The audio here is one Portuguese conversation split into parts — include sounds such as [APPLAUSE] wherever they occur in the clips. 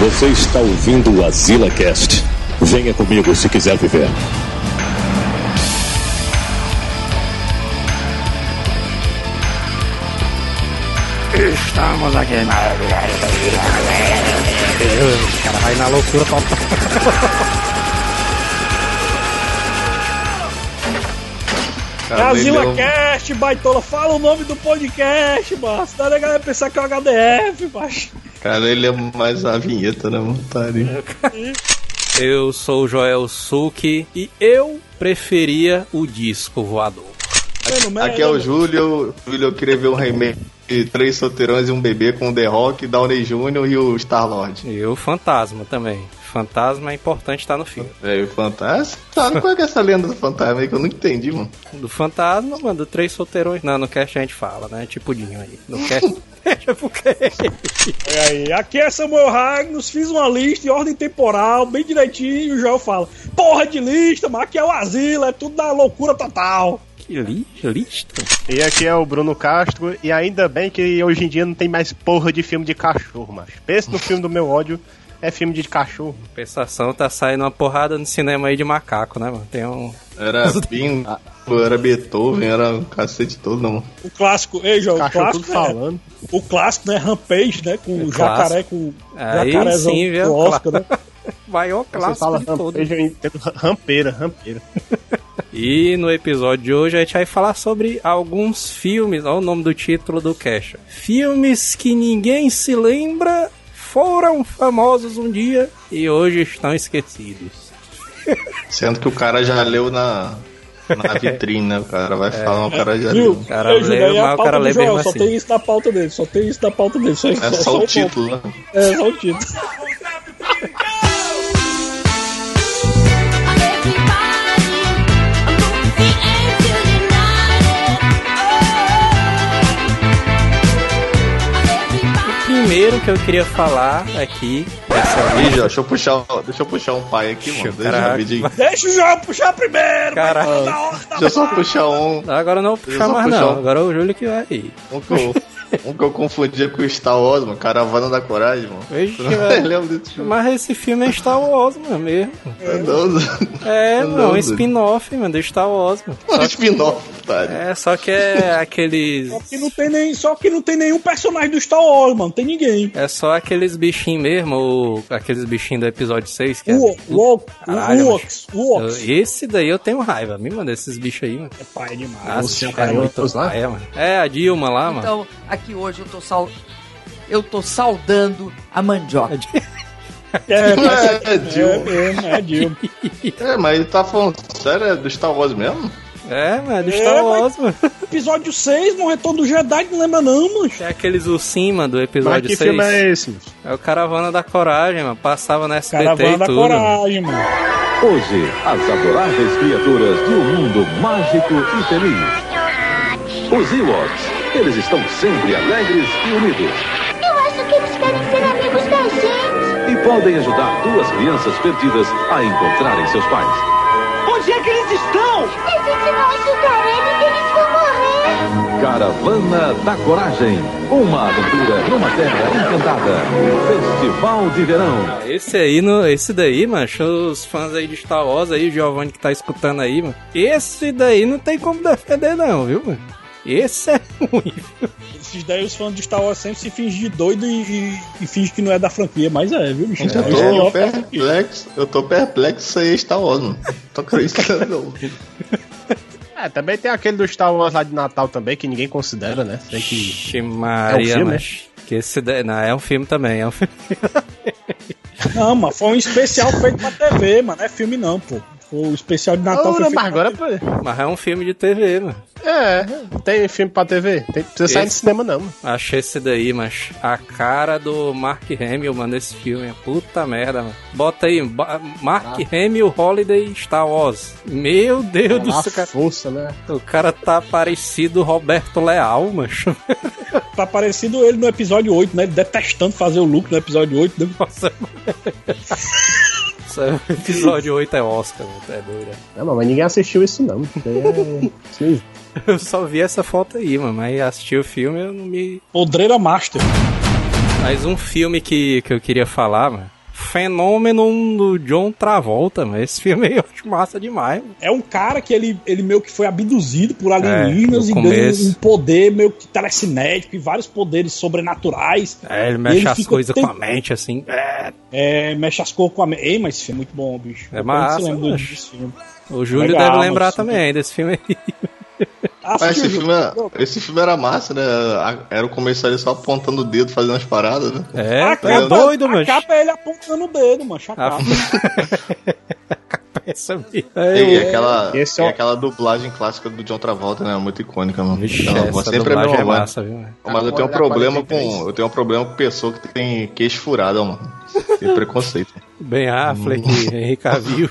Você está ouvindo o Azila Cast. Venha comigo se quiser viver. Estamos aqui. O cara vai na loucura total. [LAUGHS] Azila Cast, baitola, fala o nome do podcast, mano. Senão a galera pensar que é o HDF, macho. Cara, ele é mais a vinheta, né, montari? Eu sou o Joel Suki e eu preferia o disco voador. Aqui é o Júlio. Júlio, eu queria ver um remake de Três Solteirões e um Bebê com o The Rock, Downey Jr. e o Star-Lord. E o Fantasma também. Fantasma é importante estar no filme. É, o Fantasma? Tá, qual é, é essa lenda do Fantasma aí que eu não entendi, mano? Do Fantasma, mano, do Três Solteirões. Não, no cast a gente fala, né? Tipo Dinho aí. No cast... Deixa porque... Olha aí, aqui é Samuel Ragnos, fiz uma lista em ordem temporal, bem direitinho, e o Joel fala, porra de lista, mas aqui é o asilo, é tudo da loucura total. Que li lista? E aqui é o Bruno Castro, e ainda bem que hoje em dia não tem mais porra de filme de cachorro, mas Pensa no filme do meu ódio, é filme de cachorro. Pensação tá saindo uma porrada no cinema aí de macaco, né, mano? Tem um. Era Pim, era Beethoven, era um cacete todo, não. O clássico, ei, João, o Cachorro clássico, é, falando. o clássico, né, Rampage, né, com o O jacaré, clássico. com o Aí jacarezão sim, viu? do Oscar, né? [LAUGHS] Maior Você clássico fala de todo. eu entendo rampeira, rampeira. [LAUGHS] E no episódio de hoje a gente vai falar sobre alguns filmes, olha o nome do título do Cash. Filmes que ninguém se lembra, foram famosos um dia e hoje estão esquecidos. Sendo que o cara já leu na, na [LAUGHS] vitrine, né? O cara vai falar, o cara já Viu? leu. O cara Júlio, leu, é mas o cara lê Joel, mesmo Só assim. tem isso na pauta dele, só tem isso na pauta dele. Só, É só o ponto. título, né? É, só o título. [LAUGHS] primeiro que eu queria falar aqui, essa deixa eu puxar, um- deixa eu puxar um pai aqui, mano. Deixa Caraca. rapidinho. Deixa o Joel puxar primeiro, Caraca. hora, Deixa eu só puxar um. Agora não vou puxar mais puxar não, um. agora é o Júlio que vai ir. Um que eu, [LAUGHS] um que eu confundia com o Star Wars, mano. Caravana da Coragem, mano. Vixe, não lembra desse filme? Mas esse filme é Star Wars, mano, mesmo. Não, não. É, Não, mano, um não. spin-off, mano, do Star Wars, mano. Um spin-off, otário. É, só que é aqueles. Só que, não tem nem, só que não tem nenhum personagem do Star Wars, mano. Não tem ninguém. É só aqueles bichinhos mesmo, ou aqueles bichinhos do episódio 6, que é. O, o, o, Caralho, Uox, Uox. Eu- Esse daí eu tenho raiva, me manda esses bichos aí, mano. É pai demais. Nossa, cara, é muito paia, mano. É, a Dilma lá, mano. Então, aqui hoje eu tô sal... eu tô saudando a mandioca. É, mas- É, é, Dilma. mesmo, é Dilma. É, mas ele tá falando sério, é do Star Wars mesmo? É, mano, é do É, Star mas- Wars, mano. Episódio 6, no Retorno do Jedi, não lembra não, mano. É aqueles ursinhos, mano, do Mas episódio que 6. filme é esse? É o Caravana da Coragem, mano. Passava na SBT Caravana e da tudo. Coragem, mano. Hoje, as adoráveis criaturas de um mundo mágico e feliz. Os Ewoks, eles estão sempre alegres e unidos. Eu acho que eles querem ser amigos da gente. E podem ajudar duas crianças perdidas a encontrarem seus pais. Se a gente não ajudar eles, eles vão morrer. Caravana da Coragem. Uma aventura numa terra encantada. Festival de verão. Esse aí, no, esse daí, mano, os fãs aí de Star Wars aí, o Giovanni que tá escutando aí, mano. Esse daí não tem como defender não, viu, mano? Esse é ruim. Esses daí, os fãs de Star Wars sempre se fingem de doido e, e, e fingem que não é da franquia, mas é, viu, bicho? Eu É, tô da franquia. perplexo, eu tô perplexo é Star Wars, mano. Tô acreditando não. [LAUGHS] É, também tem aquele do Star Wars lá de Natal também, que ninguém considera, né? Tem que... Ixi, Maria, É um filme, mas... Que esse não, é um filme também, é um filme. [LAUGHS] Não, mas foi um especial feito pra TV, mano. Não é filme não, pô. Foi o especial de Natal foi feito mas agora... pra TV. Mas é um filme de TV, mano. É, tem filme pra TV. Tem, precisa sair no Esse- cinema não, mano. Achei esse daí, mas a cara do Mark Hamill, mano, nesse filme. Puta merda, mano. Bota aí, ba- Mark Hamill Holiday Star Wars. Meu Deus do A céu, cara. força, né? O cara tá parecido Roberto Leal, macho. [LAUGHS] Tá parecido ele no episódio 8, né? Ele detestando fazer o look no episódio 8. Né? Nossa. [LAUGHS] É- O [LAUGHS] episódio 8 é Oscar, mano, é doido. Não, mas ninguém assistiu isso não. É... [LAUGHS] Eu só vi essa foto aí, mano, mas assisti o filme eu não me. Podreira Master. Mas um filme que, que eu queria falar, mano. Fenômeno do John Travolta, mano. Esse filme aí eu acho massa demais. É um cara que ele, ele meio que foi abduzido por alienígenas no e começo. um poder meio que telecinético e vários poderes sobrenaturais. É, ele mexe ele as coisas com a mente, assim. É, É, mexe as cores com a. me- Ei, mas esse filme é muito bom, bicho. É Eu massa, lembro desse filme. o Júlio Legal, deve lembrar mas- também desse filme aí. [LAUGHS] Mas esse filme, é- esse filme era massa, né? A- Era o começo ali só apontando o dedo, fazendo as paradas, né? É, a é capa, doido, a mano. capa é ele apontando o dedo, mano. A A capa. [LAUGHS] Essa mesmo. E aquela, Esse e é o- aquela dublagem clássica do John Travolta, né? Muito icônica, mano. Vixe, Aquela voz essa sempre é dublagem é massa, viu? mano? Mas eu tenho um problema 43. com. Eu tenho um problema com pessoa que tem queixo furado, mano. Tem preconceito. Ben Affleck, Henrique Cavill.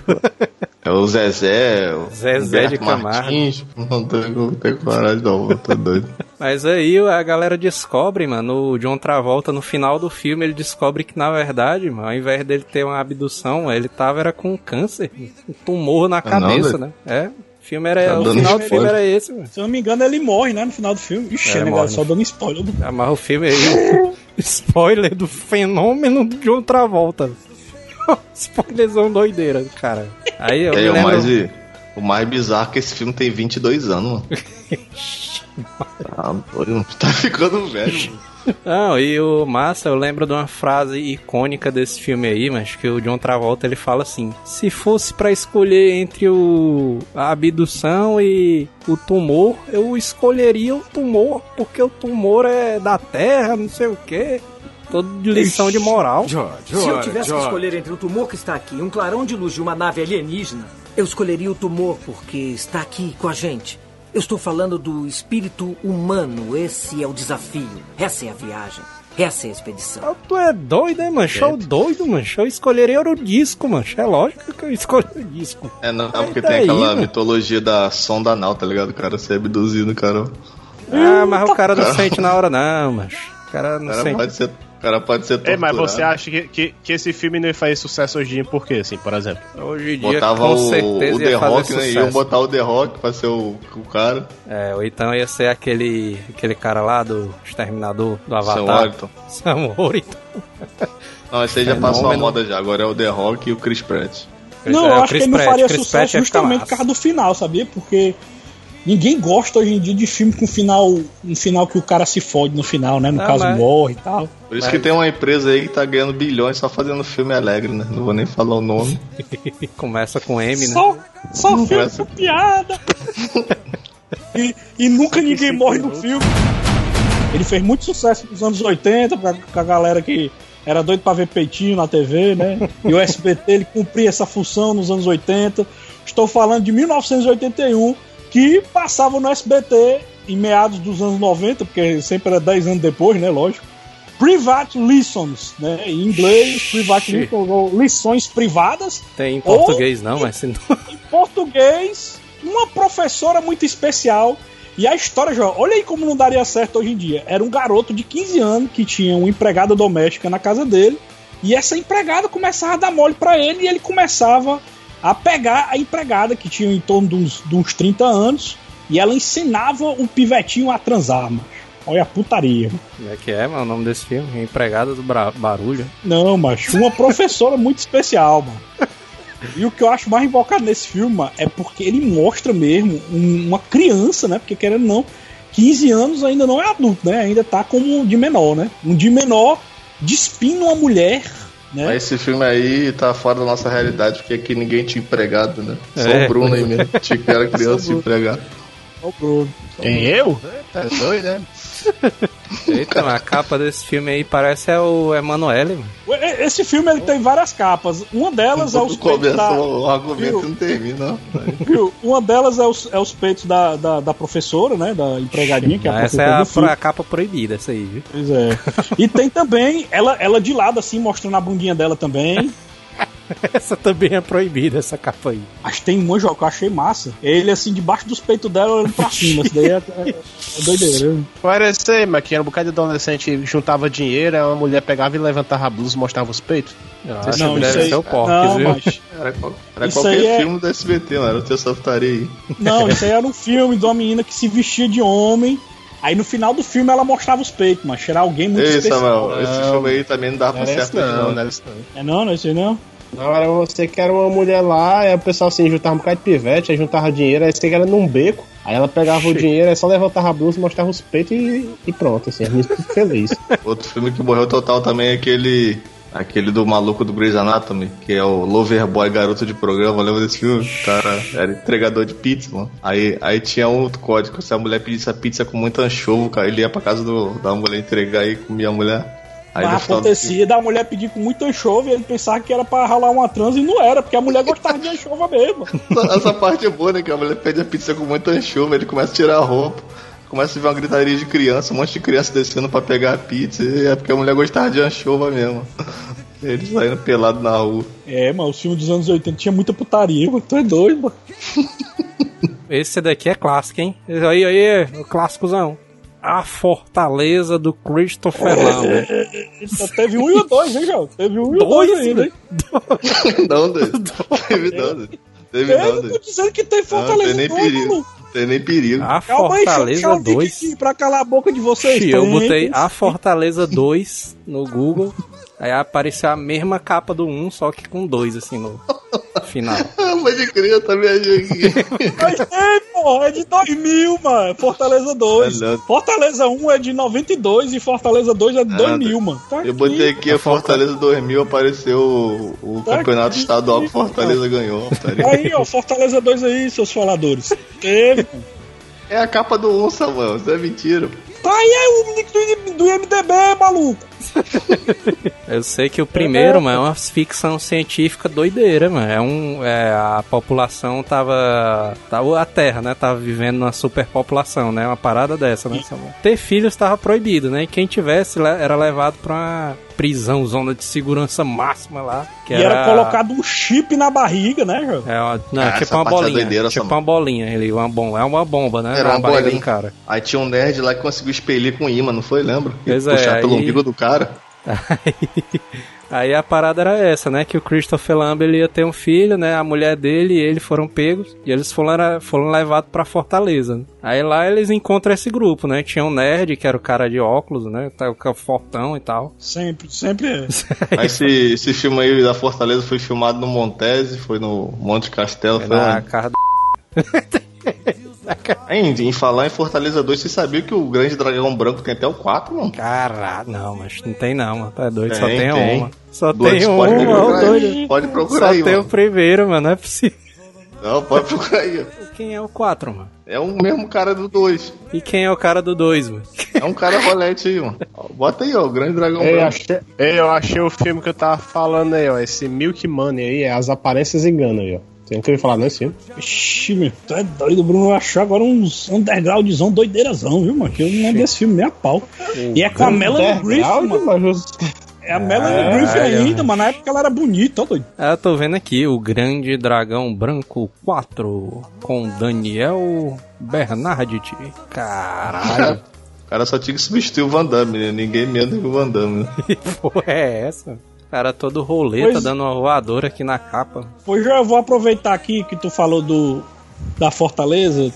É o Zezé, o Zezé de Camargo. Martins. Não tenho, não tenho coragem, não, tô doido. Mas aí a galera descobre, mano, o John Travolta no final do filme, ele descobre que na verdade, mano, ao invés dele ter uma abdução, ele tava era com câncer, um tumor na Ah, não, cabeça, doido? né? É. O filme era, Tá o final do filme era esse, mano. Se eu não me engano, ele morre, né? No final do filme. Ixi, É, é, morre. só dando spoiler. Amarra o filme aí. [LAUGHS] Spoiler do fenômeno do John Travolta. [LAUGHS] Spoilerzão doideira, cara. Aí eu É, lembro... mais, o mais bizarro é que esse filme tem 22 anos, mano. [LAUGHS] Tá doido, tá ficando velho. mano. Não, e o massa, eu lembro de uma frase icônica desse filme aí, mas que o John Travolta ele fala assim: se fosse pra escolher entre o a abdução e o tumor, eu escolheria o tumor, porque o tumor é da terra, não sei o quê. Todo de lição de moral. Se eu tivesse que escolher entre o tumor que está aqui e um clarão de luz de uma nave alienígena, eu escolheria o tumor porque está aqui com a gente. Eu estou falando do espírito humano. Esse é o desafio. Essa é a viagem. Essa é a expedição. Ah, Tu é doido, hein, mancho? Eu doido, mancho. Eu escolheria o disco, mancho. É lógico que eu escolhi o disco. É, não, Aí porque daí, tem aquela mano? mitologia da sonda anal, tá ligado? O cara ser abduzido, cara. Ah, mas o cara não sente na hora, não, mancho. O cara não cara sente. pode ser, cara pode ser É, mas torturado. você acha que, que, que esse filme não ia fazer sucesso hoje em dia por quê, assim, por exemplo? Hoje em dia, Botava com o, certeza, o ia The fazer Rock, né? Iam botar o The Rock pra ser o, o cara. É, ou então ia ser aquele, aquele cara lá do Exterminador do Sam Avatar. Warrington. Sam Warrington. [LAUGHS] Não, esse aí já passou a Fenômeno. moda já. Agora é o The Rock e o Chris Pratt. Não, É, eu o acho Chris que ele não faria Chris sucesso Pratt ia justamente por causa do final, sabia? Porque ninguém gosta hoje em dia de filme com final, um final que o cara se fode no final, né? No Ah, caso, mas- morre e tal. Por isso que tem uma empresa aí que tá ganhando bilhões só fazendo filme alegre, né? Não vou nem falar o nome. [LAUGHS] Começa com M, né? Só, só filme Começa- com piada. [LAUGHS] e, e nunca ninguém morre no filme. Ele fez muito sucesso nos anos 80 com a, com a galera que era doido pra ver peitinho na TV, né? E o SBT ele cumpria essa função nos anos 80. Estou falando de 1981, que passava no SBT em meados dos anos 90, porque sempre era 10 anos depois, né? Lógico. Private Lessons, né? Em inglês, Private. Lessons, ou lições privadas. Tem em português não, mas não... Em português, uma professora muito especial. E a história, João, olha aí como não daria certo hoje em dia. Era um garoto de 15 anos que tinha uma empregada doméstica na casa dele. E essa empregada começava a dar mole pra ele e ele começava a pegar a empregada, que tinha em torno de uns, de uns 30 anos. E ela ensinava o pivetinho a transar, mano. Olha a putaria. Como é que é, mano, o nome desse filme? Empregada do Bra- Barulho. Não, macho, uma professora muito especial, mano. E o que eu acho mais invocado nesse filme, mano, é porque ele mostra mesmo um- uma criança, né? Porque querendo não, 15 anos ainda não é adulto, né? Ainda tá como de menor, né? Um de menor despindo uma mulher, né? Mas esse filme aí tá fora da nossa realidade, porque aqui ninguém tinha empregado, né? Só É. o Bruno aí mesmo. Tinha que era [LAUGHS] criança e empregado. Ó o Bruno. Quem, eu? É doido, né? [LAUGHS] Eita, mas a capa desse filme aí parece é o Emanuele, mano. Esse filme ele tem várias capas. Uma delas é os peitos da. o argumento Viu? não termina, não. Viu? Uma delas é os, é os peitos da, da, da professora, né? Da empregadinha, que é a Essa é a, filme. a capa proibida, essa aí, viu? Pois é. E tem também ela, ela de lado, assim, mostrando a bundinha dela também. [LAUGHS] Essa também é proibida, essa capa aí. Mas tem uma jogo que eu achei massa. Ele, assim, debaixo dos peitos dela, olhando pra cima. Isso daí é, é, é doideira. Parece, mas que era um bocado de adolescente juntava dinheiro, aí uma mulher pegava e levantava a blusa e mostrava os peitos. Acho Não, isso aí. ser o Porques, Não, viu? mas. Era, qual- era qualquer aí é- filme do SBT, mano. Era o Teu aí. Não, isso aí era um filme de uma menina que se vestia de homem Aí no final do filme ela mostrava os peitos, mas era alguém muito Ei, especial. Samuel, esse Não. filme aí também não dava Não pra certo esse não, não. não era esse não. É não, não é isso aí não? Não, era você que era uma mulher lá, aí o pessoal assim juntava um bocado de pivete, aí juntava dinheiro, aí você que era num beco, aí ela pegava o dinheiro, aí só levantava a blusa, mostrava os peitos e, e pronto, assim, a menina ficou feliz. [LAUGHS] Outro filme que morreu total também é aquele. Aquele do maluco do Grey's Anatomy, que é o Loverboy Garoto de Programa, lembra desse filme? O cara era entregador de pizza, mano. Aí, aí tinha um outro código, se a mulher pedisse a pizza com muito anchovo, cara, ele ia pra casa do, da mulher entregar e comia a mulher. Aí Mas acontecia da mulher pedir com muito anchova e ele pensava que era pra ralar uma trans e não era, porque a mulher gostava de anchova mesmo. [LAUGHS] Essa parte é boa, né? Que a mulher pede a pizza com muito anchovo, ele começa a tirar a roupa. Começa a ver uma gritaria de criança, um monte de criança descendo pra pegar a pizza. E é porque a mulher gostava de anchova mesmo. [LAUGHS] Eles saindo pelado na rua. É, mas o filme dos anos 80 tinha muita putaria, mano. Tu é doido, mano. [LAUGHS] Esse daqui é clássico, hein? Esse aí, aí, o clássicozão. A Fortaleza do Christopher Lambert. Só teve um e o dois, hein, João? Teve um e o dois, Dois, ainda, hein? [LAUGHS] Não, doido. Teve não, doido. Teve não, Eu tô dizendo que tem Não, Fortaleza tem nem 2, perigo. Tem nem perigo. A Calma Fortaleza puxar o link 2. aqui pra calar a boca de vocês. Eu botei. A Fortaleza [LAUGHS] 2 no Google. Aí apareceu a mesma capa do 1, só que com 2 assim no final. Pode crer, eu também achei aqui. Mas tem, pô, é de 2000, mano. Fortaleza 2. Ah, não. Fortaleza 1 é de 92 e Fortaleza 2 é de 2000, mano. Tá Eu botei aqui a Fortaleza 2000, apareceu o, o Tá campeonato aqui. estadual que Fortaleza ganhou. putaria. Aí, ó, Fortaleza 2 aí, seus faladores. Teve, pô. É a capa do 1, Samuel, isso é mentira. Tá aí, é o link do, do MDB, maluco. [LAUGHS] Eu sei que o primeiro, mano, é uma ficção científica doideira, mano. É um. É, a população tava. tava. A Terra, né? Tava vivendo numa superpopulação, né? Uma parada dessa, né? Ter filhos tava proibido, né? E quem tivesse era levado pra uma prisão, zona de segurança máxima lá. Que E era colocado um chip na barriga, né, João? É uma, não, Ah, tipo uma parte é bolinha. doideira, tipo uma bolinha ali, uma bomba. É uma bomba, né? Era uma barriga bolinha. cara. Aí tinha um nerd lá que conseguiu expelir com imã, não foi? Lembra? E Pois é, puxar pelo aí- umbigo do cara. Aí, aí a parada era essa, né? Que o Christopher Lambert ia ter um filho, né? A mulher dele e ele foram pegos e eles foram, foram levados pra Fortaleza. né? Aí lá eles encontram esse grupo, né? Tinha um nerd, que era o cara de óculos, né? tá- O cara fortão e tal. Sempre, sempre é. [LAUGHS] Mas esse, esse filme aí da Fortaleza foi filmado no Montese, foi no Monte Castelo. Foi Na onde? casa do... [LAUGHS] Em, em falar em Fortaleza 2, você sabia que o Grande Dragão Branco tem até o 4, mano? Caralho, não, mas não tem não, mano. Tá doido, Tem, só tem, tem. uma. Só Dois, tem pode uma, procurar doido. Pode procurar Só aí, tem mano. o primeiro, mano, não é possível. Não, pode procurar aí. Quem é o 4, mano? É o mesmo cara do 2. E quem é o cara do 2, mano? É um cara rolete aí, mano. Bota aí, ó, o Grande Dragão Ei, Branco. achei, ei, eu achei o filme que eu tava falando aí, ó. Esse Milk Money aí, é As Aparências Enganam aí, ó. Você nunca ouviu falar nesse filme? Ixi, meu, tu é doido, o Bruno achou agora uns undergroundzão doideirazão, viu, mano? Que eu não lembro desse filme nem a pau. E é com a Melanie Griffith, mano. mano. É a Melanie É, Griffith é, ainda, é. mano. Na época ela era bonita, ó, doido. Ah, eu tô vendo aqui o Grande Dragão Branco 4 com Daniel Bernarditti. Caralho, [LAUGHS] O cara só tinha que substituir o Van Damme, né? Ninguém menos que o Van Damme, né? [LAUGHS] que porra é essa? O cara todo roleta Pois- dando uma voadora aqui na capa. Pois já eu vou aproveitar aqui que tu falou do da Fortaleza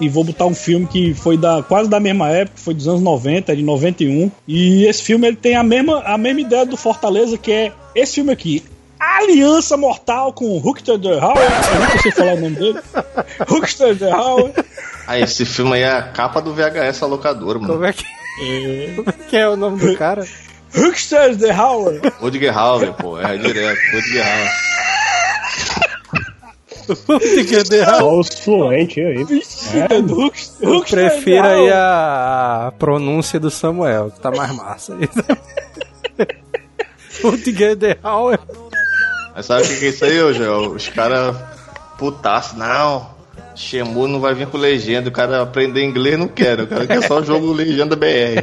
e vou botar um filme que foi da quase da mesma época, foi dos anos 90, é de 91. E esse filme ele tem a mesma, a mesma ideia do Fortaleza, que é esse filme aqui. Aliança Mortal com de Hauer. Eu nunca sei falar o nome dele. [LAUGHS] Rutger de Hauer. Ah, esse filme aí é a capa do VHS alocador, Como mano. é que, como é, que é o nome do cara? Rutger de Hauer. Rutger Hauer, pô. É direto, Rutger Hauer. Só os fluentes aí. Eu prefiro aí a, pronúncia do Samuel, que tá mais massa. Rutger [LAUGHS] de Hauer. Mas sabe o que que é isso aí, ô Joel? Os caras putaço, não. Shemu não vai vir com legenda. O cara aprender inglês não quer. O cara quer só jogo legenda BR.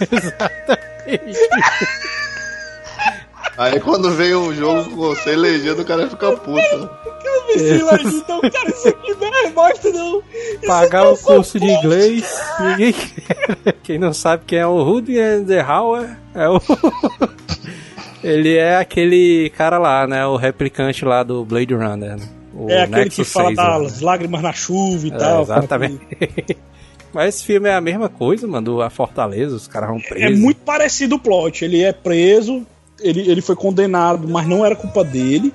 [LAUGHS] Aí quando vem um jogo com sem legenda, o cara fica puto. Então, cara, isso aqui não é bosta, não. Pagar o curso de inglês, ninguém quer. Quem não sabe quem é o Rutger de Hauer é o. [LAUGHS] Ele é aquele cara lá, né? O replicante lá do Blade Runner. né? O É aquele que Nexus fala 6, né? das lágrimas na chuva e É, tal. exatamente. [LAUGHS] Mas esse filme é a mesma coisa, mano, do A Fortaleza, os caras vão É presos. muito parecido o plot. Ele é preso, ele, ele foi condenado, mas não era culpa dele.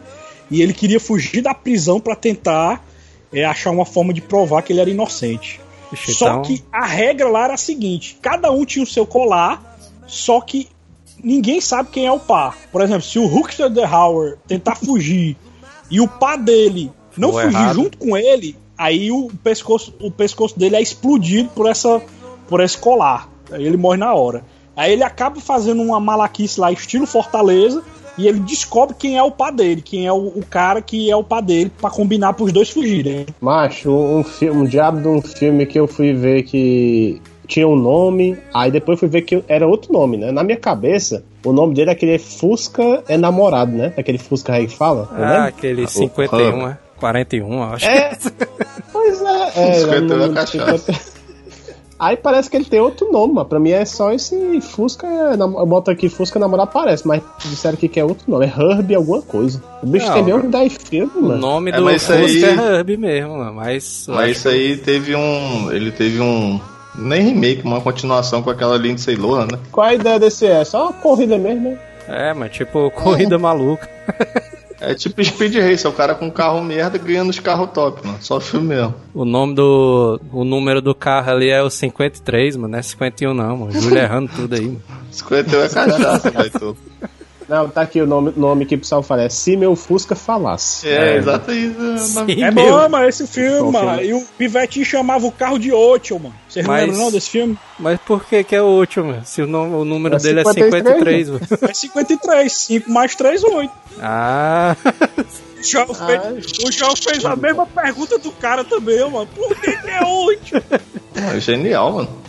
E ele queria fugir da prisão pra tentar é, achar uma forma de provar que ele era inocente. Ixi, Só então- que a regra lá era a seguinte: cada um tinha o seu colar, só que ninguém sabe quem é o par. Por exemplo, se o the Howard tentar fugir e o par dele não For fugir errado. junto com ele, aí o pescoço, o pescoço dele é explodido por essa por esse colar. Aí ele morre na hora. Aí ele acaba fazendo uma malaquice lá, estilo Fortaleza, e ele descobre quem é o par dele, quem é o, o cara que é o par dele, pra combinar pros dois fugirem. Macho, um filme, um diabo de um filme que eu fui ver que tinha um nome, aí depois fui ver que era outro nome, né? Na minha cabeça, o nome dele é aquele Fusca é namorado, né? Aquele Fusca aí que fala, não Ah, lembra? aquele 51, é? 41, acho. É, pois é. é 51 no- é no- cachaça. Aí parece que ele tem outro nome, mas pra mim é só esse Fusca. é boto aqui Fusca namorado, parece, mas disseram que é outro nome. É Herbie alguma coisa. O bicho Não, tem meio uns 10 filmes, O mano. nome É, do Fusca aí- é Herbie mesmo, mano, mas... Mas isso aí teve um. Ele teve um. Nem remake, uma continuação com aquela Lindsay Lohan, né? Qual a ideia desse é? Só uma corrida mesmo, né? É, mas tipo, corrida maluca. [LAUGHS] É tipo Speed Race, é o cara com carro merda ganhando os carros top, mano. Só filme mesmo. O nome do. O número do carro ali é o 53, mano. Não é 51 não, mano. Júlio errando tudo aí. mano. [LAUGHS] 51 é cachaça, velho. tu. Não, tá aqui o nome, nome que o pessoal fala. É Se Meu Fusca Falasse. É, exato isso. Sim, É meu. bom, mas esse filme, mano. filme. E o Pivetinho chamava o carro de Ocho, mano. Vocês Mas- lembram não desse filme? Mas por que que é o último, mano? Se o, nome- o número É dele é 53, 53, mano. É 53, 5 mais 3, 8. Ah, O João, fez, o João fez a mesma pergunta do cara também, mano. Por que, que é 8? É genial, mano.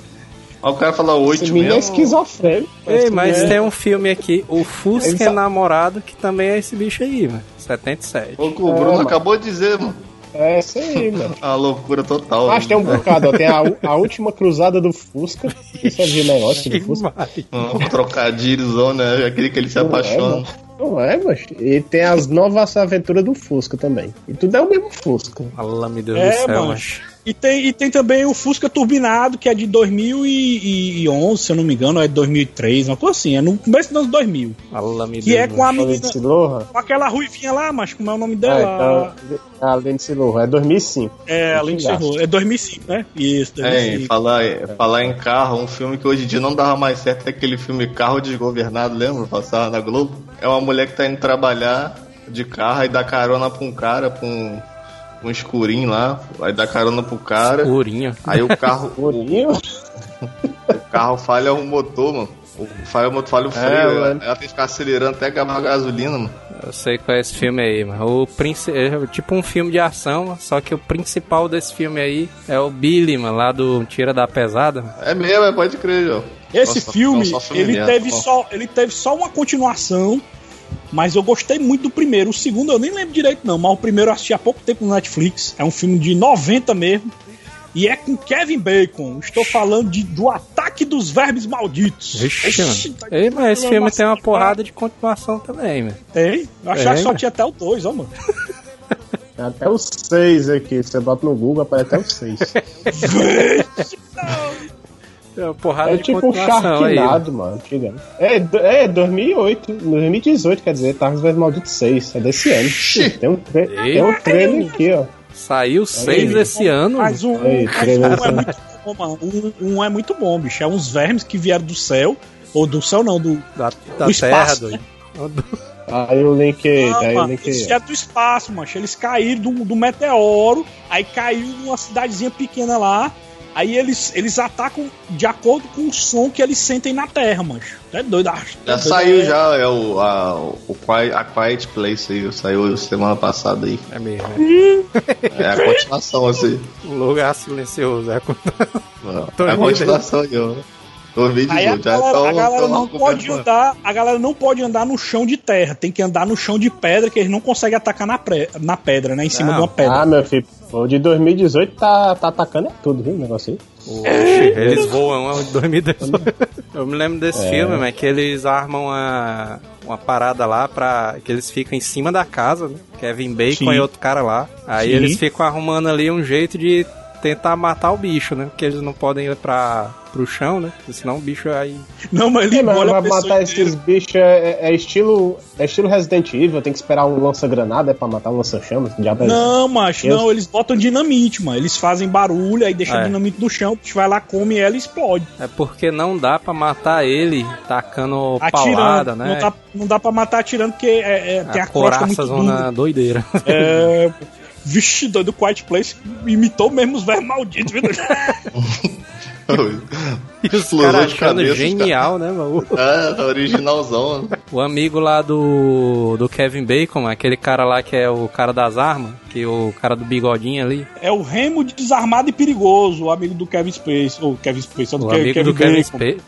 O cara fala 8 Esse menino é mesmo. esquizofrênico. Ei, mas é. tem um filme aqui, o Fusca é só- Namorado, que também é esse bicho aí, mano. 77. Foi o que o É, Bruno mano. acabou de dizer, mano. É isso aí, mano. [LAUGHS] Uma loucura total. Mas tem um mano. bocado, ó. Tem a, a última cruzada do Fusca. Você viu o negócio do Fusca? Um trocadilho, né? Aquele que ele se apaixona. Não é, mas. E tem as novas aventuras do Fusca também. E tudo é o mesmo Fusca. Allah, meu Deus É, do céu, mano. E tem, e tem também o Fusca Turbinado, que é de 2011, se eu não me engano, é de 2003, uma coisa assim. É no começo dos anos 2000. Allah, meu Que Deus é com a menina, com aquela ruivinha lá, mas como é o nome É, dela? então, a Lindsay Lohan. É 2005. É, além de ser É 2005, né? Isso, É, e 2005. falar, falar em carro, um filme que hoje em dia não dava mais certo é aquele filme Carro Desgovernado, lembra? Passava na Globo. É uma mulher que tá indo trabalhar de carro e dá carona pra um cara, pra um, um escurinho lá, aí dá carona pro cara. Urinho. Aí o carro, o, Boninho? o carro falha o motor, mano. O, falha o motor, falha o freio. ela, mano. ela tem que ficar acelerando até acabar a gasolina, mano. Eu sei qual é esse filme aí, mano. O princi... é tipo um filme de ação, só que o principal desse filme aí é o Billy, mano, lá do Tira da Pesada. mano. É mesmo, é, pode crer, João. Esse Nossa, filme, ele, teve só, ele teve só uma continuação, mas eu gostei muito do primeiro. O segundo eu nem lembro direito, não, mas o primeiro eu assisti há pouco tempo no Netflix. É um filme de 90 mesmo. E é com Kevin Bacon. Estou falando de, do Ataque dos Vermes Malditos. Vixe, Ixi, mano. tá Ei, mas esse filme tem uma porrada de continuação também, mano. Tem? Eu achava É, que só mano. tinha até o 2, ó, mano. [LAUGHS] Tem até o 6 aqui. Você bota no Google, aparece até o 6. [LAUGHS] É porrada É de tipo um continuação aí. mano. Sharknado, mano. É, é 2008, 2018, quer dizer, Targos Verdes Malditos 6. É desse ano. Tem um, tre tem um trailer aqui, ó. Saiu seis esse ano. Mas um, mas trailer um é muito bom, mano. Um, um é muito bom, bicho. É uns vermes que vieram do céu. Ou do céu não, do, Da, da do Terra, espaço, doido. [LAUGHS] Aí o link aí, Ah, aí o mano, link eles vieram do espaço, mancha. Eles caíram do, do meteoro, aí caiu numa cidadezinha pequena lá. Aí eles, eles atacam de acordo com o som que eles sentem na Terra, mancho. É doido. ah, Já é doido, saiu é- já, é o, a, o Quiet, a Quiet Place aí, saiu semana passada aí. É mesmo, né? É a continuação, assim. [LAUGHS] Um lugar silencioso. É [LAUGHS] Tô É a aí. continuação aí, ó. Aí a 2018, já galera, a galera não pode andar, a galera não pode andar no chão de terra, tem que andar no chão de pedra, que eles não conseguem atacar na, pre- na pedra, né? Em cima Não. de uma pedra. Ah, meu filho, o de 2018 tá, tá atacando é tudo, viu? O negócio aí. Oxe, eles voam é o 2018. Eu me lembro desse filme, mas que eles armam uma, uma parada lá pra. que eles ficam em cima da casa, né? Kevin Bacon Sim. e outro cara lá. Aí Sim. eles ficam arrumando ali um jeito de tentar matar o bicho, né? Porque eles não podem ir pra, pro chão, né? Porque senão o bicho aí. [LAUGHS] Não, mas ele É, mas pessoa matar inteira. esses bichos é, é estilo é estilo Resident Evil, tem que esperar um lança-granada é pra matar um lança-chamas. é? Não, macho, Eu- não, eles botam dinamite, mano. Eles fazem barulho, aí deixam É. a dinamite no chão, o bicho vai lá, come ela e explode. É porque não dá pra matar ele tacando Atirando. paulada, né? Não, dá, não dá pra matar atirando porque é, é, tem a, a muito coraça dura. zona doideira. É. [LAUGHS] Vixe, doido, Quiet Place imitou mesmo os velhos malditos, viu? [LAUGHS] E os caras de achando cabeça, genial, né, mano? Ah, tá originalzão. O amigo lá do, do Kevin Bacon, aquele cara lá que é o cara das armas, que é o cara do bigodinho ali. é o Remo desarmado e perigoso, o amigo do Kevin Space. Ou Kevin Space, do O Ke- amigo do Kevin Bacon. Space.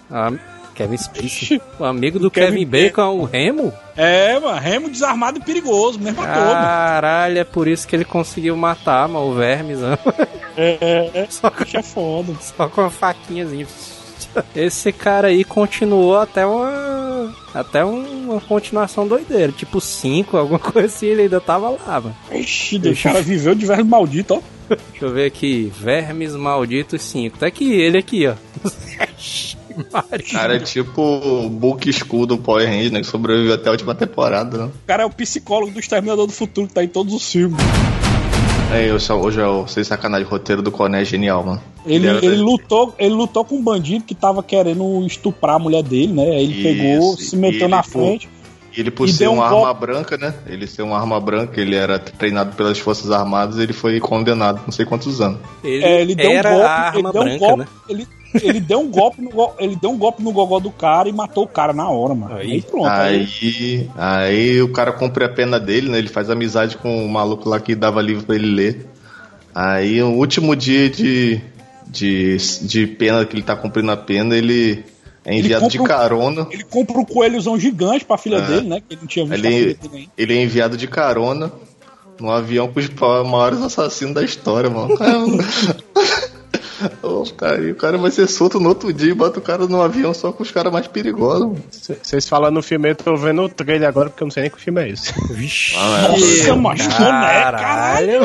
Kevin Space. O amigo do, Kevin, Kevin Bacon é o Remo? É, mano, Remo desarmado e perigoso, mesmo ator, mano. Caralho, é por isso que ele conseguiu matar, mano, o vermes. né? É, é, [LAUGHS] é, Só, bicho é foda. só com a faquinhazinha. Esse cara aí continuou até uma. Até uma continuação doideira. Tipo 5, alguma [LAUGHS] coisa assim, ele ainda tava lá, mano. Ixi, o cara viveu de velho maldito, ó. Deixa eu ver aqui. Vermes Malditos 5. Tá aqui, ele aqui, ó. [LAUGHS] Maria. Cara, é tipo o Book School do Power Rangers, né? Que sobreviveu até a última temporada, né? O cara é o psicólogo do Exterminador do Futuro, que tá em todos os filmes. É, eu só, hoje eu sei sacanagem, o roteiro do Coné é genial, mano. Ele, ele, lutou, ele lutou com um bandido que tava querendo estuprar a mulher dele, né? Aí ele Isso, pegou, se meteu na ele, frente. E ele, por E ser um uma golpe. arma branca, né? Ele ser uma arma branca, ele era treinado pelas Forças Armadas, ele foi condenado, não sei quantos anos. Ele, É, ele deu era um golpe, a arma ele deu um branca, golpe, né? ele, ele deu um golpe no go- ele deu um golpe no gogó do cara e matou o cara na hora, mano. Aí. Aí, pronto. Aí, Aí, aí o cara cumpre a pena dele, né? Ele faz amizade com o maluco lá que dava livro pra ele ler. Aí, o último dia de, de, de pena que ele tá cumprindo a pena, ele é enviado de um- carona. ele compra um coelhozão gigante pra filha É. dele, né? Que ele não tinha visto Ele, dele ele é enviado de carona num avião com os maiores assassinos da história, mano. [LAUGHS] Ô, cara, o cara vai ser solto no outro dia e bota o cara num avião só com os caras mais perigosos. Vocês falando no filme, eu tô vendo o trailer agora porque eu não sei nem que filme é esse. Vixe. Nossa, macho, boné, Caralho.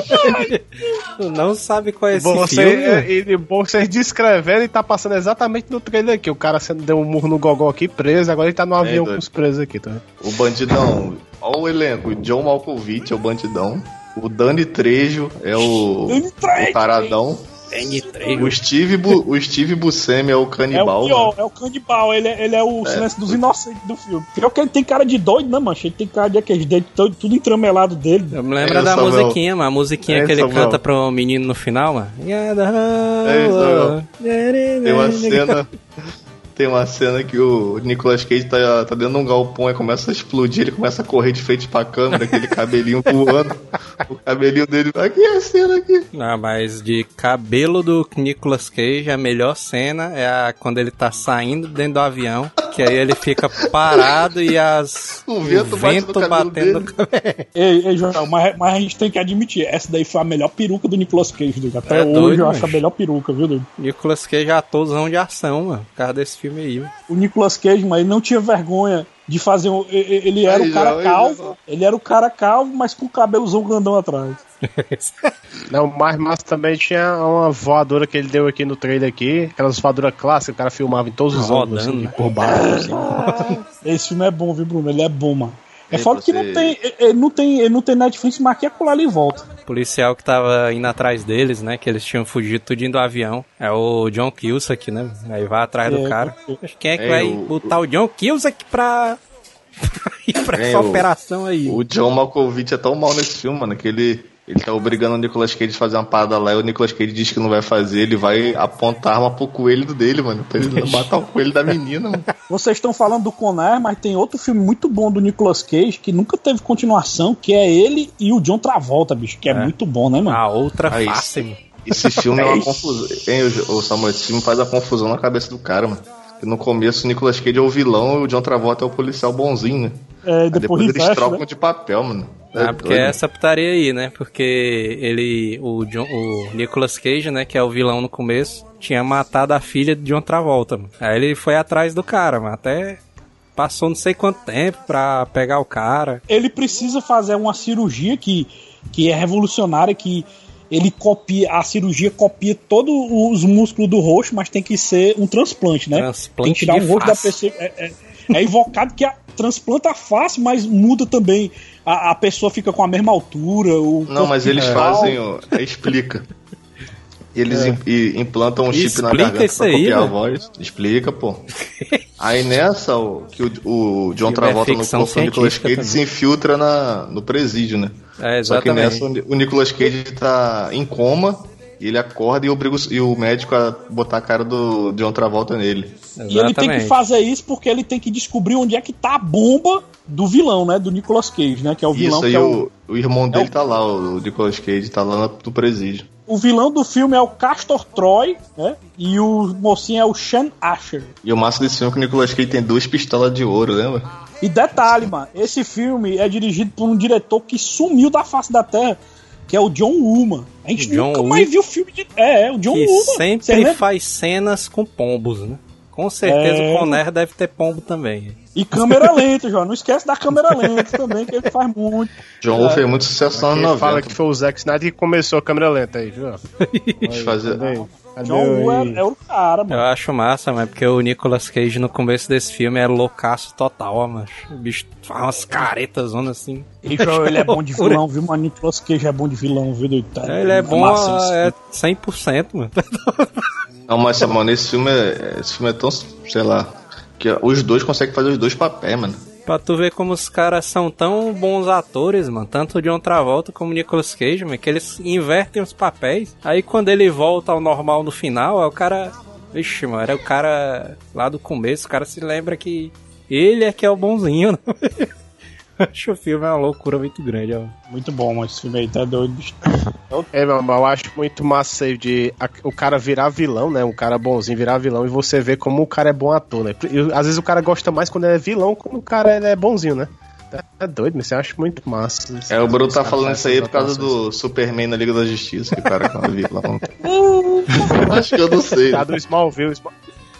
Tu [LAUGHS] não sabe qual é esse Bom, você, filme? é, e bom vocês descrevendo e tá passando exatamente no trailer aqui. O cara sendo, deu um murro no gogó aqui, preso, agora ele tá no avião doido. com os presos aqui, tá vendo? O bandidão, ó o elenco, o John Malkovich é o bandidão, o Dani Trejo é o, Dani Trejo. o taradão, N3. o Steve, Bu, o Steve Buscemi é o É o canibal, pior, mano. é o canibal, ele, é- ele é o silêncio dos inocentes do filme. Pior que ele tem cara de doido, né, mancha? Ele tem cara de aqueles dentes todo- tudo entremelado dele. Eu me lembro É, da Samuel. musiquinha, mano. A musiquinha É, que ele Samuel. canta pro menino no final, mano. É isso, Samuel. [LAUGHS] Tem uma cena. Tem uma cena que o Nicolas Cage tá, tá dentro de um galpão e começa a explodir, ele começa a correr de frente pra câmera, aquele cabelinho voando. o cabelinho dele. Aqui é a cena aqui. Não, mas de cabelo do Nicolas Cage, a melhor cena é a, quando ele tá saindo dentro do avião, que aí ele fica parado e as O vento bate no cabelo batendo dele. no cabelo. Ei, ei, João, mas, mas a gente tem que admitir, essa daí foi a melhor peruca do Nicolas Cage, dude. Até É hoje doido, eu acho a melhor peruca, viu, dude? Nicolas Cage é atorzão de ação, mano. Por causa desse filme O Nicolas Cage, mas ele não tinha vergonha de fazer um. Ele era Aí, o cara calvo, ele era o cara calvo, mas com o cabelozão grandão atrás. [LAUGHS] Não, mais massa também tinha uma voadora que ele deu aqui no trailer aqui, aquelas voadoras clássicas, o cara filmava em todos os Rodando, ângulos, assim, né? por baixo, assim. Esse filme é bom, viu, Bruno? Ele é bom, mano. É foda que você- não tem, ele não tem, ele não tem Netflix, mas aqui é colar ali e volta. O policial que tava indo atrás deles, né? Que eles tinham fugido tudinho do avião. É o John Cusack, né? Aí vai atrás do É, cara. porque- Quem é que É, vai o- botar o John Cusack pra... [LAUGHS] ir pra É, essa o- operação aí? O John Malkovich é tão mal nesse filme, mano, que ele, ele tá obrigando o Nicolas Cage a fazer uma parada lá e o Nicolas Cage diz que não vai fazer, ele vai apontar a arma pro coelho dele, mano, pra ele não [LAUGHS] matar o coelho da menina, mano. Vocês estão falando do Conair, mas tem outro filme muito bom do Nicolas Cage que nunca teve continuação, que é ele e o John Travolta, bicho, que é, É. muito bom, né, mano? A outra Aí, face, mano. Esse filme é uma [LAUGHS] confusão. Hein, o, o Samuel, esse filme faz a confusão na cabeça do cara, mano. Que no começo o Nicolas Cage é o vilão e o John Travolta é o policial bonzinho, né? É, depois, depois eles investe, trocam né? de papel, mano. É Ah, porque doido. é essa putaria aí, né? Porque ele, o, John, o Nicolas Cage, né, que é o vilão no começo, tinha matado a filha de John Travolta. mano. Aí ele foi atrás do cara, mas até passou não sei quanto tempo pra pegar o cara. Ele precisa fazer uma cirurgia que, que é revolucionária, que ele copia, a cirurgia copia todos os músculos do rosto, mas tem que ser um transplante, né? Transplante tem que tirar de um rosto da face. pessoa. É, é- é invocado que a, transplanta a face, mas muda também. A, a pessoa fica com a mesma altura. O Não, mas eles fica fazem, ó, explica. Eles im- e- implantam um chip na Explica garganta isso pra aí, copiar a né? voz. Explica, pô. [LAUGHS] Aí nessa, o, que o, o John é Travolta no corpo do Nicolas Cage se infiltra na, no presídio, né? É, Só que exatamente. nessa o o Nicolas Cage tá em coma e ele acorda e obriga o, e o médico a botar a cara do John Travolta nele. E ele tem que Exatamente. fazer isso porque ele tem que descobrir onde é que tá a bomba do vilão, né? Do Nicolas Cage, né? Que é o vilão Isso que aí, é o, o, irmão dele o- tá lá, o Nicolas Cage tá lá no presídio. o vilão do filme é o Castor Troy, né? E o mocinho é o Sean Asher. E o massa desse filme é que o Nicolas Cage tem duas pistolas de ouro, lembra? E detalhe, mano, esse filme é dirigido por um diretor que sumiu da face da terra, que é o John Woo, mano. A gente John nunca Woo? mais viu filme de. É, é o John Que Woo, mano. Você sempre faz cenas com pombos, né? Com certeza É. o Conner deve ter pombo também. E câmera lenta, João. Não esquece da câmera lenta também, que ele faz muito. John Woo fez muito sucesso nos Quem anos fala 90. que foi o Zack Snyder que começou a câmera lenta aí, viu? Deixa eu fazer-? Cadê John Woo é, é o cara, Eu mano. acho massa, mas porque o Nicolas Cage no começo desse filme é loucaço total, ó, mas o bicho faz umas caretas zona assim. E, João, ele é bom de vilão, viu? Mano, Nicolas Cage é bom de vilão, viu? doido? Tá- Ele é bom, massa é filme. 100%, mano. [LAUGHS] Não, mas mano, esse filme é, esse filme é tão, sei lá, que os dois conseguem fazer os dois papéis, mano. Pra tu ver como os caras são tão bons atores, mano. Tanto o John Travolta como o Nicolas Cage, mano. Que eles invertem os papéis. Aí quando ele volta ao normal no final, é o cara. Vixe, mano, era o cara lá do começo. O cara se lembra que ele é que é o bonzinho, né? [LAUGHS] Acho o filme é uma loucura muito grande, ó. Muito bom, mas esse filme aí tá doido. É, meu irmão, eu acho muito massa aí de a- o cara virar vilão, né? Um cara bonzinho virar vilão e você vê como o cara é bom ator, né? E, às vezes o cara gosta mais quando ele é vilão, quando o cara ele é bonzinho, né? É doido, mas eu acho muito massa. É, o Bruno tá falando isso aí por causa do Superman na Liga da Justiça, que o cara com a vilão. [LAUGHS] Acho que eu não sei. Tá do Smallville. Sma-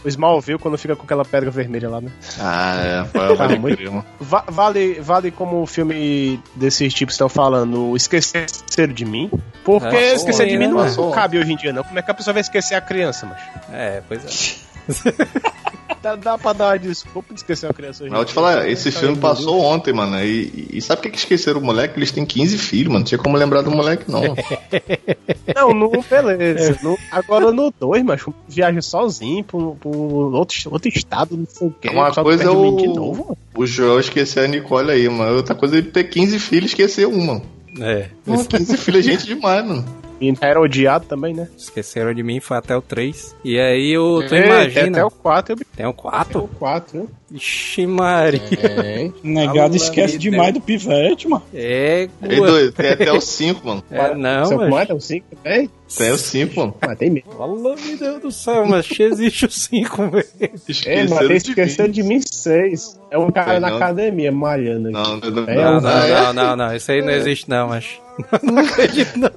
O Smallville quando fica com aquela pedra vermelha lá, né? Ah, é, [LAUGHS] pode, Tá pode muito-. Va- vale, vale como o filme desses tipos estão falando, esquecer de mim. Porque É, esquecer de mim né, não mano? cabe hoje em dia, não. Como é que a pessoa vai esquecer a criança, mas É, pois é. [LAUGHS] dá, dá pra dar uma desculpa de esquecer a criança hoje Mas eu te falar, esse Tá filme passou ontem, mano. E, e sabe por que, que esqueceram o moleque? Eles têm 15 filhos, mano. Não tinha como lembrar do moleque, não. [LAUGHS] Não, no beleza. No- agora no 2, mas viaja sozinho pra um outro, outro estado, não sei o que. Uma coisa é o, de novo, o Joel esquecer a Nicole aí, mano. Outra coisa é ele ter 15 filhos e esquecer uma. É. Pô, 15 filhos é gente demais, mano. E era odiado também, né? Esqueceram de mim, foi até o 3. E aí o, tu É, tem imagina. até o 4, eu Tem o 4? 4, né? Ixi, Maria. É. Negado Alô, esquece amigo. demais do pivete, mano. É, Ei, doido, tem até o 5, mano. é não, Seu mas... é o 5 também? Tem o 5, mano. Ah, tem mesmo. Fala, meu Deus do céu, mas existe o 5, velho. É, mas tem mim. de mim 6. É um cara na não. academia malhando aqui. Não, não, não, É, Não, um- não, não, não, não, isso aí não existe não, mas... [LAUGHS] Não acredito não.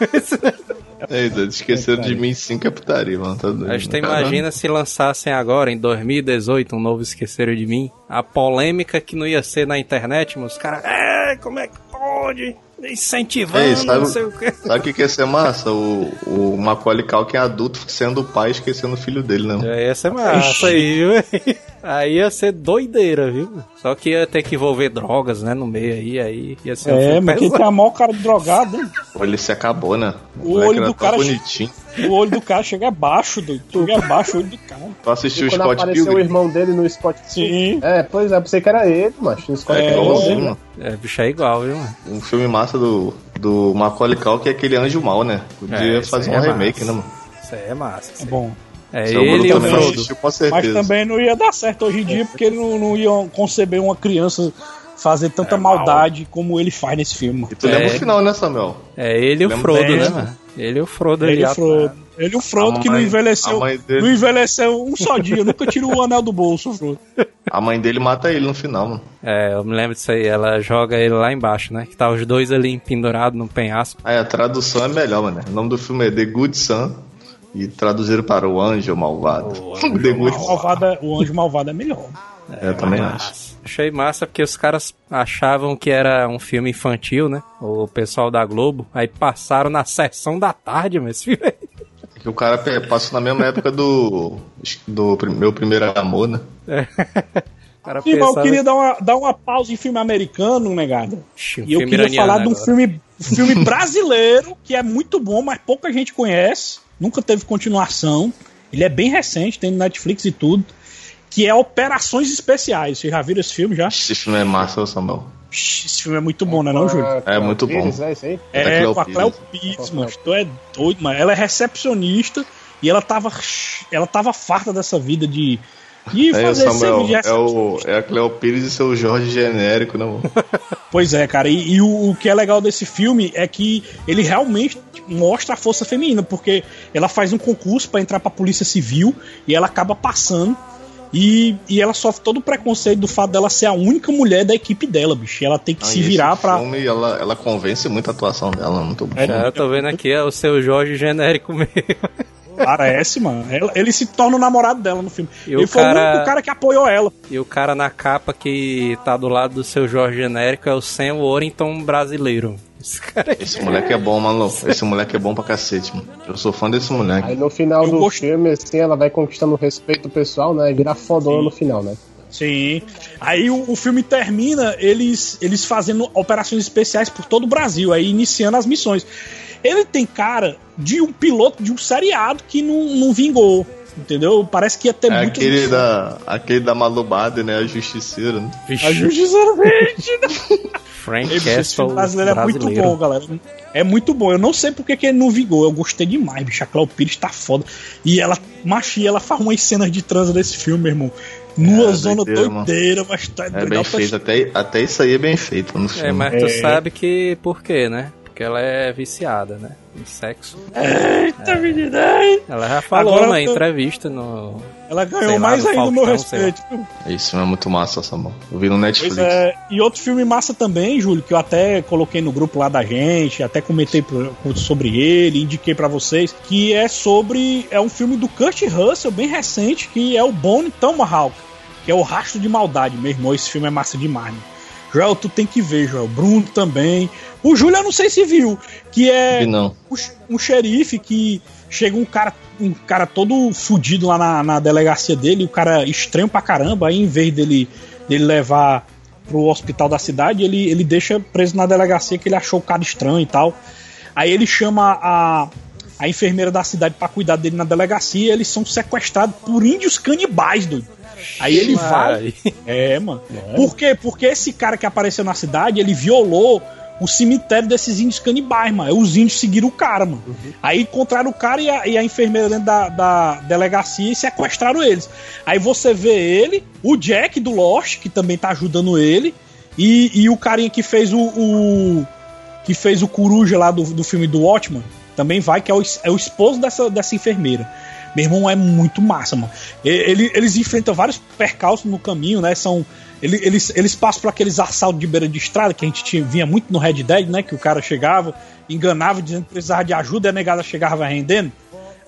Ei, [LAUGHS] doido, esqueceram de mim 5 é putaria, mano. Tá doido. Mas tu Caramba. imagina se lançassem agora, em 2018, um novo Esqueceram de Mim, a polêmica que não ia ser na internet, mas os caras, é, como é que pode? Incentivando, Ei, sabe- não sei o quê. Sabe o que, que ia ser massa? O, o Macaulay Culkin é adulto sendo o pai esquecendo o filho dele, né? É, ia ser massa aí, viu? [LAUGHS] Aí ia ser doideira, viu? Só que ia ter que envolver drogas, né, no meio aí, aí ia ser um É, filme mas quem tem a maior cara de drogado? Pô, ele se acabou, né? O moleque olho do cara- bonitinho. O olho do cara chega abaixo, doido. Chega abaixo o olho do cara. Tu assistiu o Scott apareceu o Pilgrim? irmão dele no Scott Sim. É, pois é, pensei que era ele, macho. No Scott É, É, Pilgrim. igualzinho, mano. É, bicho é igual, viu, mano? Um filme massa do, do Macaulay Culkin é aquele Anjo Mal, né? Podia É, fazer um é remake, massa. né, mano? Isso aí é massa. isso É aí. bom. É Seu Bruno ele e o também Frodo. assistiu, com Mas também não ia dar certo hoje em dia, porque ele não, não ia conceber uma criança fazer tanta É, mal. maldade como ele faz nesse filme. E tu lembra É. o final, né, Samuel? É ele e o Lembra Frodo, bem, né, né? mano? Ele e o Frodo ali. Ele e o. Frodo. Ele e o Frodo A que não mãe- envelheceu. dele- Não envelheceu um só dia, nunca tirou o anel do bolso, o Frodo. A mãe dele mata ele no final, mano. É, eu me lembro disso aí. Ela joga ele lá embaixo, né? Que tá os dois ali pendurados no penhasco. Aí a tradução é melhor, mano. O nome do filme é The Good Son e traduziram para o Anjo Malvado. O anjo malvado é, o anjo malvado é melhor. Eu também acho. Achei massa porque os caras achavam que era um filme infantil, né? O pessoal da Globo. Aí passaram na sessão da tarde, mas esse filme aí. É que o cara passou na mesma época do. do meu primeiro amor, né? O cara Sim, mas eu pensava- queria dar uma, dar uma pausa em filme americano, negado. Um E eu queria falar de um filme, um [LAUGHS] filme brasileiro que é muito bom, mas pouca gente conhece. Nunca teve continuação. Ele é bem recente, tem no Netflix e tudo. Que é Operações Especiais. Vocês já viram esse filme já? Esse filme é massa, ô Samuel. Esse filme é muito bom, né, não, Júlio? É muito bom. Né? É, com a Cleo Pires. Pires, mano. Tu é doido, mano. Ela é recepcionista e ela tava, ela tava farta dessa vida de, É, o fazer esse Samuel, serviço de é, o, é a Cleo Pires e seu Jorge genérico, né, mano? [LAUGHS] Pois é, cara. E, e o, o que é legal desse filme é que ele realmente mostra a força feminina, porque ela faz um concurso pra entrar pra Polícia Civil e ela acaba passando. E, e ela sofre todo o preconceito do fato dela ser a única mulher da equipe dela, bicho. E ela tem que Ah, se virar pra. filme, ela, ela convence muito a atuação dela, muito bom. Já eu tô vendo aqui, é o seu Jorge genérico [LAUGHS] mesmo. Parece, mano. Ela- ele se torna o namorado dela no filme. E ele o foi cara- o único cara que apoiou ela. E o cara na capa que tá do lado do seu Jorge genérico é o Sam Warrington brasileiro. Esse cara aí. Esse moleque é bom, mano. Esse moleque é bom pra cacete, mano. Eu sou fã desse moleque. Aí no final Eu do gosto- filme, assim, ela vai conquistando o respeito pessoal, né? E virar fodona no final, né? Sim. Aí o, o filme termina eles, eles fazendo operações especiais por todo o Brasil, aí iniciando as missões. Ele tem cara de um piloto de um seriado que não, não vingou. Entendeu? Parece que ia ter É muito. aquele da, aquele da Malubada, né? A Justiceira, né? A Justiça Verde. Frank Esse filme Castle brasileiro é muito brasileiro. bom, galera. É muito bom. Eu não sei porque que ele não vingou. Eu gostei demais, bicho. A Cléo Pires tá foda. E ela, machia, ela faz umas cenas de transa desse filme, meu irmão. Numa É, zona doideira, doideira, mas tá É doido. bem feito. Até, até isso aí é bem feito no filme. É, mas tu É. sabe que por quê, né? Porque ela é viciada, né? Em sexo. Eita, menina. hein? Ela já falou Agora na tô- entrevista no. Ela ganhou lá, mais do ainda o meu respeito. Filme é muito massa, Samuel. Eu vi no Netflix. Pois é, e outro filme massa também, Júlio, que eu até coloquei no grupo lá da gente, até comentei sobre ele, indiquei pra vocês, que é sobre. É um filme do Kurt Russell, bem recente, que é o Bone Tomahawk, que é o Rastro de Maldade, meu irmão. Esse filme é massa demais, né? Joel, tu tem que ver, Joel. Bruno também. O Júlio, eu não sei se viu, que é não. um, xerife que chega um cara, um cara todo fudido lá na, na delegacia dele, o cara estranho pra caramba, aí em vez dele, dele levar pro hospital da cidade, ele, ele deixa preso na delegacia que ele achou o cara estranho e tal. Aí ele chama a, a enfermeira da cidade pra cuidar dele na delegacia e eles são sequestrados por índios canibais, doido. Aí ele vai. Ai. É, mano. Por quê? Porque esse cara que apareceu na cidade, ele violou o cemitério desses índios canibais, mano. Os índios seguiram o cara, mano. Aí encontraram o cara e a, e a enfermeira dentro da, da delegacia e sequestraram eles. Aí você vê ele, o Jack do Lost, que também tá ajudando ele, e, e o carinha que fez o. o- que fez o coruja lá do, do filme do Watchman, também vai, que é o, é o esposo dessa, dessa enfermeira. Meu irmão é muito massa, mano. Ele- eles enfrentam vários percalços no caminho, né? São. ele- Eles, eles passam por aqueles assaltos de beira de estrada que a gente tinha, vinha muito no Red Dead, né? Que o cara chegava, enganava, dizendo que precisava de ajuda e a negada chegava rendendo.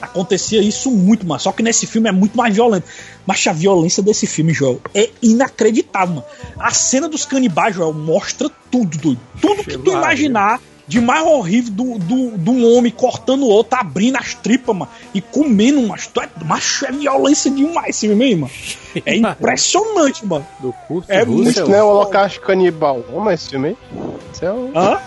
Acontecia isso muito, mano. Só que nesse filme é muito mais violento. Mas a violência desse filme, Joel, é inacreditável, mano. A cena dos canibais, Joel, mostra tudo, doido. Tudo que tu imaginar de mais horrível do, do, do um homem cortando o outro, abrindo as tripas, mano, e comendo, mas tu é, macho, é violência demais esse filme aí, mano. É [LAUGHS] impressionante, mano. Do curso É é muito- Isso não é o Holocausto Canibal, não, mas esse filme aí? Isso é o... Hã?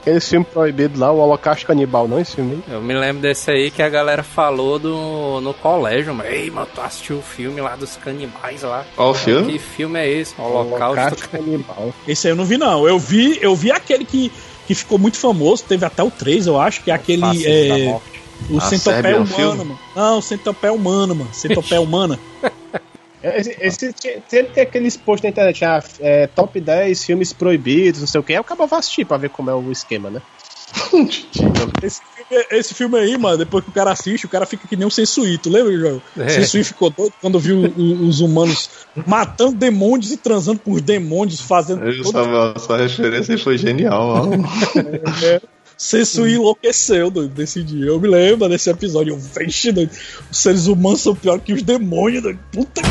aquele filme proibido lá, o Holocausto Canibal, não esse filme aí? Eu me lembro desse aí que a galera falou do, no colégio, mas ei, mano, tu assistiu o filme lá dos canibais lá. Qual o filme? Que filme é esse? Holocausto. Canibal. Esse aí eu não vi, não. Eu vi, eu vi aquele que, que ficou muito famoso, teve até o 3, eu acho, que é aquele. É, o A centopé é um humano, filme? mano. Não, o centopé humano, mano. Centopé [LAUGHS] humana. Esse, esse, sempre tem aqueles posts na internet, ah, é, top 10 filmes proibidos, não sei o que, eu acabava assistir pra ver como é o esquema, né? [LAUGHS] Esse esse filme aí, mano, depois que o cara assiste, o cara fica que nem um Sensui. Tu lembra, João? É. O Sensui ficou doido quando viu os humanos matando demônios e transando com os demônios, fazendo. Eu, todo- Samuel, essa referência foi genial, mano. Sensui enlouqueceu doido, nesse dia. Eu me lembro desse episódio. Eu, vixe, doido. Os seres humanos são piores que os demônios, doido. Puta que.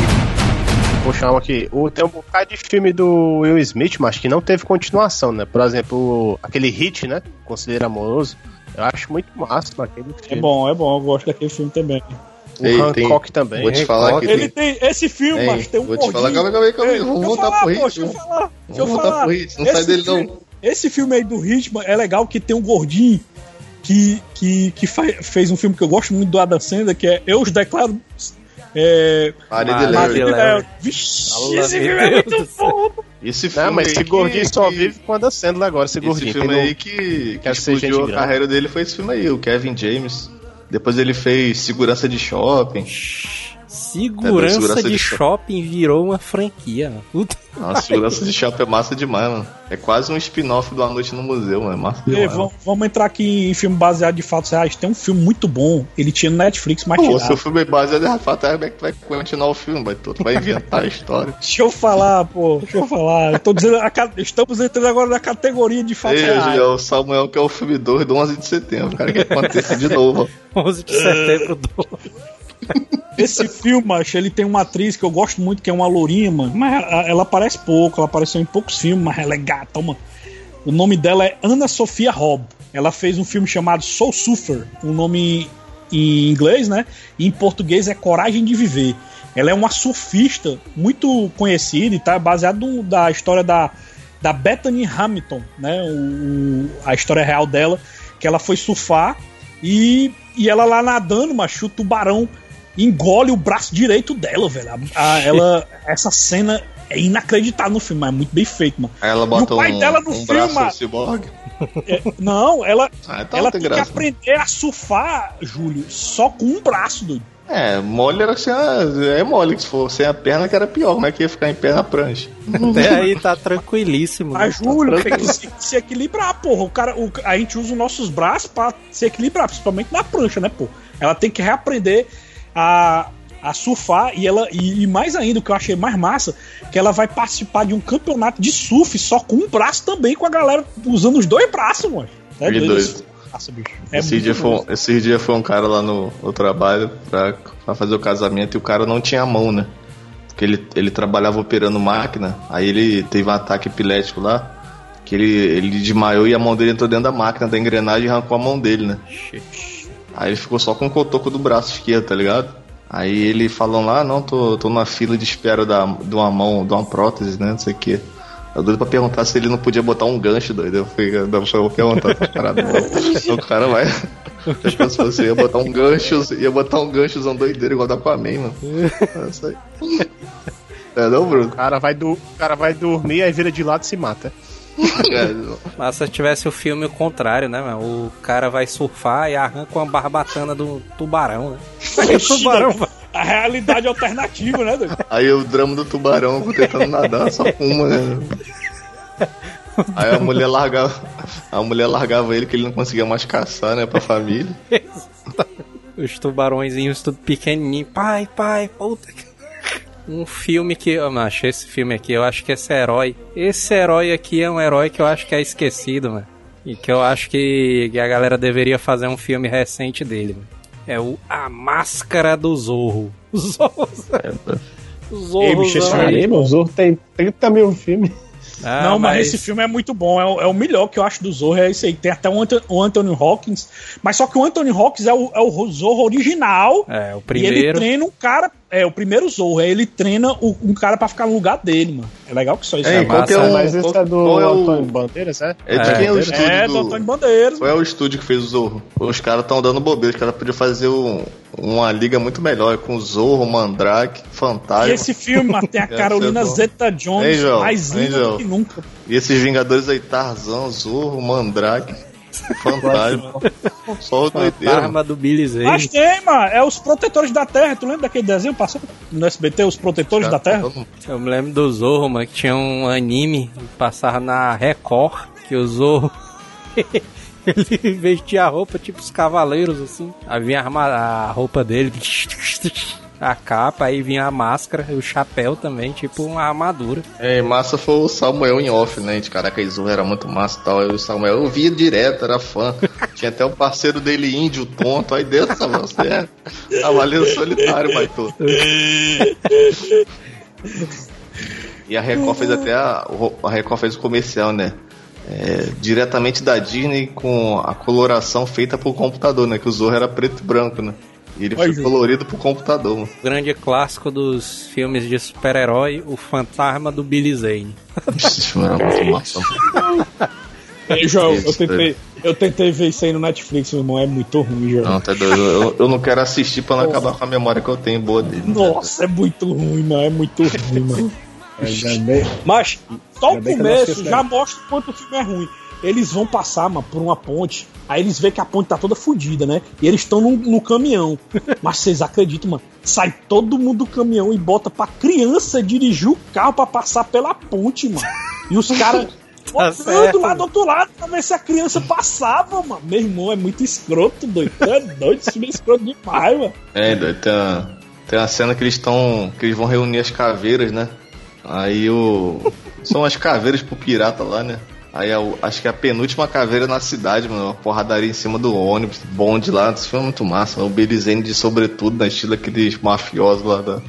puxar aqui. O, tem um bocado de filme do Will Smith, mas que não teve continuação, né? Por exemplo, aquele hit, né? Conselheiro Amoroso. Eu acho muito massa aquele É filme. bom, é bom, eu gosto daquele filme também. O Ei, tem- Hancock também. Vou te falar que Ele tem. tem esse filme, Ei, mas tem um vou te falar, calma aí, calma aí, calma vamos deixa eu voltar pro ritmo. Deixa eu falar, deixa eu Vamos voltar falar. pro ritmo, não sai Esse dele filme- não. Esse filme aí do ritmo é legal que tem um gordinho que, que, que fa- fez um filme que eu gosto muito do Adam Sandler, que é Eu os Declaro. É, Maria Maria de Larry. Larry. Larry. é, Vixe, esse filme é muito bom. Esse filme Não, mas aí esse que- gordinho só que- vive com a Sandler agora, esse Esse gordinho. filme Tem no- aí que, que explodiu a carreira dele foi esse filme aí, o Kevin James. Depois ele fez Segurança de Shopping. Segurança, segurança de, de shopping virou uma franquia, mano. Puta. Nossa, Segurança de Shopping é massa demais, mano. É quase um spin-off do A Noite no Museu, mano. É massa Ei, demais. vamos, vamos entrar aqui em filme baseado de fatos reais. Tem um filme muito bom. Ele tinha no Netflix, mas Pô, tiraram. se o filme é baseado em fato, como é que tu vai continuar o filme? Vai, tu vai inventar a história. Deixa eu falar, pô. Deixa eu falar. Eu tô dizendo, a estamos entrando agora na categoria de fatos Ei, reais. é o Samuel que é o filme 2 do 11 de setembro. Cara, que aconteça de novo. 11 [LAUGHS] de setembro do. Esse filme, macho, ele tem uma atriz que eu gosto muito, que é uma lourinha, mano. Mas ela, aparece pouco, ela apareceu em poucos filmes, mas ela é gata, mano. O nome dela é Ana Sofia Robb. Ela fez um filme chamado Soul Surfer, um nome em inglês, né? E em português é Coragem de Viver. Ela é uma surfista muito conhecida e tá baseado no- da história da, da Bethany Hamilton, né? O, o- a história real dela, que ela foi surfar e, e ela lá nadando, macho, o tubarão engole o braço direito dela, velho. A- a- ela, [LAUGHS] essa cena é inacreditável no filme, mas é muito bem feito, mano. Ela E bota o pai um, dela no um filme, braço ciborgue. É, não, ela, [LAUGHS] Ah, então ela tem tem que graça. aprender a surfar, Júlio, só com um braço, doido. É, mole era sem a, É mole, que se for sem a perna que era pior. Como é que ia ficar em pé na prancha? [LAUGHS] Até aí tá tranquilíssimo. né? Mas, Júlio, tem que se, se equilibrar, porra. O cara, o- a gente usa os nossos braços pra se equilibrar, principalmente na prancha, né, pô? Ela tem que reaprender a, a surfar e ela e, e mais ainda, o que eu achei mais massa, que ela vai participar de um campeonato de surf só com um braço também, com a galera usando os dois braços, mano. É doido. isso. Nossa, bicho. É esse, dia foi, um- esse dia foi um cara lá no, no trabalho pra, pra fazer o casamento e o cara não tinha mão, né? Porque ele, ele trabalhava operando máquina, aí ele teve um ataque epilético lá, que ele, ele desmaiou e a mão dele entrou dentro da máquina da engrenagem e arrancou a mão dele, né? Aí ele ficou só com o cotoco do braço esquerdo, tá ligado? Aí ele falou lá, "Ah, não, tô, tô na fila de espera da, de uma mão, de uma prótese, né? Não sei o quê. Eu doido pra perguntar se ele não podia botar um gancho, doido. Eu fui, eu vou perguntar essa parada. não. [LAUGHS] o cara vai. Já pensou assim, ia botar um gancho, ia botar um ganchozão doideiro igual da Aquaman, mano. É isso aí. [LAUGHS] É não, Bruno? O cara, vai do, o cara vai dormir, aí vira de lado e se mata. [LAUGHS] Mas se tivesse o filme o contrário, né, mano? O cara vai surfar e arranca uma barbatana do tubarão, né? Aí o tubarão vai. A realidade alternativa, né, doido? Aí o drama do tubarão tentando nadar só com uma, né? Aí a mulher largava. A mulher largava ele que ele não conseguia mais caçar, né, pra família. Os tubarõezinhos tudo pequenininho. Pai, pai, puta que... Um filme que eu acho esse filme aqui, eu acho que esse herói, esse herói aqui é um herói que eu acho que é esquecido, mano. E que eu acho que que a galera deveria fazer um filme recente dele, mano. É o A Máscara do Zorro. [LAUGHS] Zorro. Zorro. Ei, bicho, esse filme aí- Caramba, o Zorro tem 30 mil filmes. Ah, não, mas... esse filme é muito bom. É o, é o melhor que eu acho do Zorro. É esse aí. Tem até o, Anto- o Anthony Hawkins. Mas só que o Anthony Hawkins é o, é o Zorro original. É, o E ele primeiro. treina um cara. É, o primeiro Zorro. Aí ele treina o- um cara pra ficar no lugar dele, mano. É legal que só isso. É qual massa. que é o- Mas esse qual- é do qual é o- Antônio Bandeiras, é? É de É. quem é o estúdio É, do do... Antônio Bandeiras. Qual é o estúdio que fez o Zorro? Os caras estão dando bobeira, os caras podiam fazer um- uma liga muito melhor com o Zorro, Mandrake, Fantasma. E esse filme, mano, tem a [LAUGHS] Carolina é. Zeta-Jones Angel, mais linda Angel. do que nunca. E esses Vingadores aí, Tarzan, Zorro, Mandrake, Fantasma. Só o doideiro. mano. Arma do Billy Zane. Mas tem, mano. É os Protetores da Terra. Tu lembra daquele desenho passou no SBT, Os Protetores da Terra? Eu me lembro do Zorro, mano, que tinha um anime que passava na Record, que o Zorro. [LAUGHS] ele vestia a roupa tipo os cavaleiros, assim. Aí vinha a roupa dele, [LAUGHS] a capa, aí vinha a máscara o chapéu também, tipo uma armadura. É, massa foi o Samuel em off, né? De caraca, o Zorro era muito massa e tal. Aí o Samuel eu via direto, era fã. [LAUGHS] Tinha até o parceiro dele, índio, tonto. Aí dentro, Samuel, você é cavaleiro solitário, Baito. E a Record fez até a, a Record fez o comercial, né? É, diretamente da Disney com a coloração feita por computador, né? Que o Zorro era preto e branco, né? E ele Olha, foi colorido por computador, mano. Grande clássico dos filmes de super-herói, o fantasma do Billy Zane. Era muito massa. Ei, João, eu tentei, eu tentei ver isso aí no Netflix, meu irmão. É muito ruim, João. Não, tá doido. Eu, eu não quero assistir pra não acabar com a memória que eu tenho boa dele. Nossa, é muito ruim, mano. É muito ruim, mano. Mas só o começo já né? mostra o quanto o filme é ruim. Eles vão passar, mano, por uma ponte. Aí eles veem que a ponte tá toda fodida, né? E eles estão no, no caminhão. [LAUGHS] Mas vocês acreditam, mano? Sai todo mundo do caminhão e bota pra criança dirigir o carro pra passar pela ponte, mano. E os caras [LAUGHS] olhando certo, lá do outro lado pra ver se a criança passava, mano. Meu irmão é muito escroto, doido. É doido, esse filme é escroto demais, mano. É, doido, tem uma, tem uma cena que eles estão. que eles vão reunir as caveiras, né? Aí o. São as caveiras pro pirata lá, né? Aí a- acho que é a penúltima caveira na cidade, mano. Uma porradaria em cima do ônibus, bonde lá. Esse filme é muito massa. O Belizene de sobretudo, na estilo aqueles mafiosos lá da.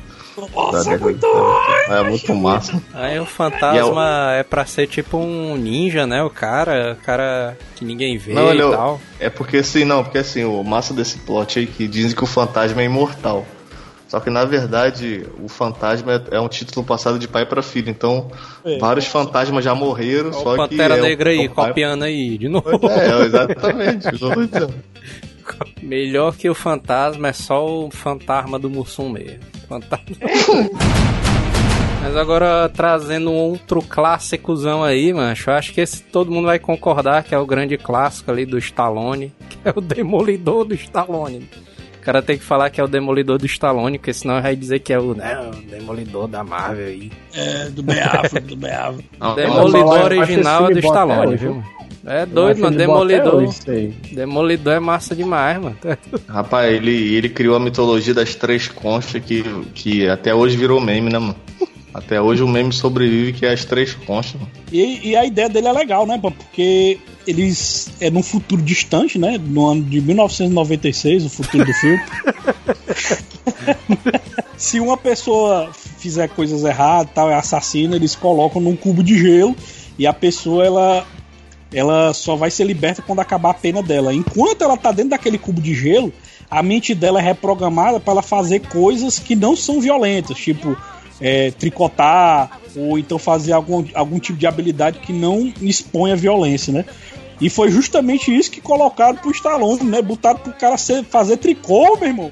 Nossa, da é muito ruim. É muito massa. Aí o fantasma é pra ser tipo um ninja, né? O cara, o cara que ninguém vê Não, e é o- tal. É porque assim, não, porque assim, o massa desse plot aí que dizem que o fantasma é imortal. Só que na verdade o fantasma é, é um título passado de pai para filho. Então É. vários fantasmas já morreram, Olha só o que. Pantera é o- Negra aí, é pai- copiando aí, de novo. É, exatamente. [LAUGHS] Melhor que o fantasma é só o fantasma do Mussum mesmo. Fantasma. [LAUGHS] Mas agora trazendo um outro clássicozão aí, mancho. eu Acho que esse todo mundo vai concordar que é o grande clássico ali do Stallone, que é o Demolidor do Stallone. O cara tem que falar que é o Demolidor do Stallone, porque senão vai dizer que é o, né, o Demolidor da Marvel aí. É, do Beafra, do Beafra. Não, Demolidor acho original é do Stallone, hoje, viu? É doido, mano. Demolidor. hoje. Demolidor é massa demais, mano. [LAUGHS] Rapaz, ele, ele criou a mitologia das três conchas que, que até hoje virou meme, né, mano? Até hoje o meme sobrevive que é as três conchas. E, e a ideia dele é legal, né? Porque eles. É num futuro distante, né? No ano de 1996, o futuro do filme. [LAUGHS] Se uma pessoa fizer coisas erradas, tal, é assassina, eles colocam num cubo de gelo e a pessoa ela ela só vai ser liberta quando acabar a pena dela. Enquanto ela tá dentro daquele cubo de gelo, a mente dela é reprogramada para ela fazer coisas que não são violentas, tipo é, tricotar ou então fazer algum, algum tipo de habilidade que não expõe a violência, né? E foi justamente isso que colocaram pro Stallone, né? Botaram pro cara ser, fazer tricô, meu irmão.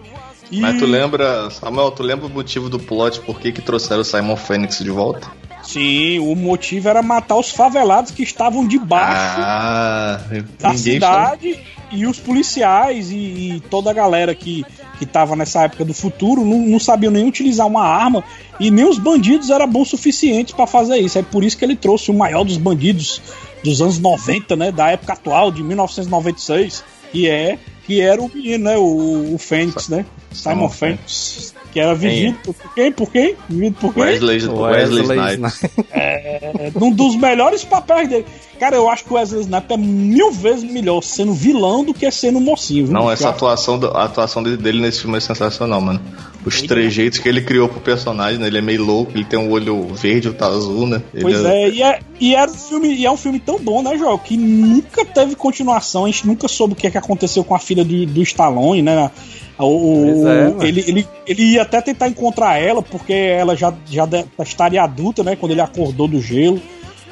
E- Mas tu lembra, Samuel, tu lembra o motivo do plot por que, que trouxeram o Simon Fênix de volta? Sim, o motivo era matar os favelados que estavam debaixo Ah, da ninguém sabe. cidade e os policiais e, e toda a galera que, que tava nessa época do futuro não, não sabiam nem utilizar uma arma e nem os bandidos eram bons suficientes para fazer isso. É por isso que ele trouxe o maior dos bandidos dos anos 90, né, da época atual, de 1996, que é que era o menino, né, o, o Fênix, né, Simon Fênix, que era vivido por quem? Por quem? Vivido por quem? Wesley, Wesley, Snipes. É um dos melhores papéis dele. Cara, eu acho que o Wesley Snipes é mil vezes melhor sendo vilão do que sendo mocinho. Viu? Não, essa Cara, atuação, do- a atuação dele- nesse filme é sensacional, mano. Os trejeitos que ele criou pro personagem, né? Ele é meio louco, ele tem um olho verde, outro azul, né? Ele Pois é, e é, e era um filme, e é um filme tão bom, né, João? Que nunca teve continuação, a gente nunca soube o que, é que aconteceu com a filha do, do Stallone, né? O, é, ele, ele, ele ia até tentar encontrar ela, porque ela já, já de- estaria adulta, né? Quando ele acordou do gelo.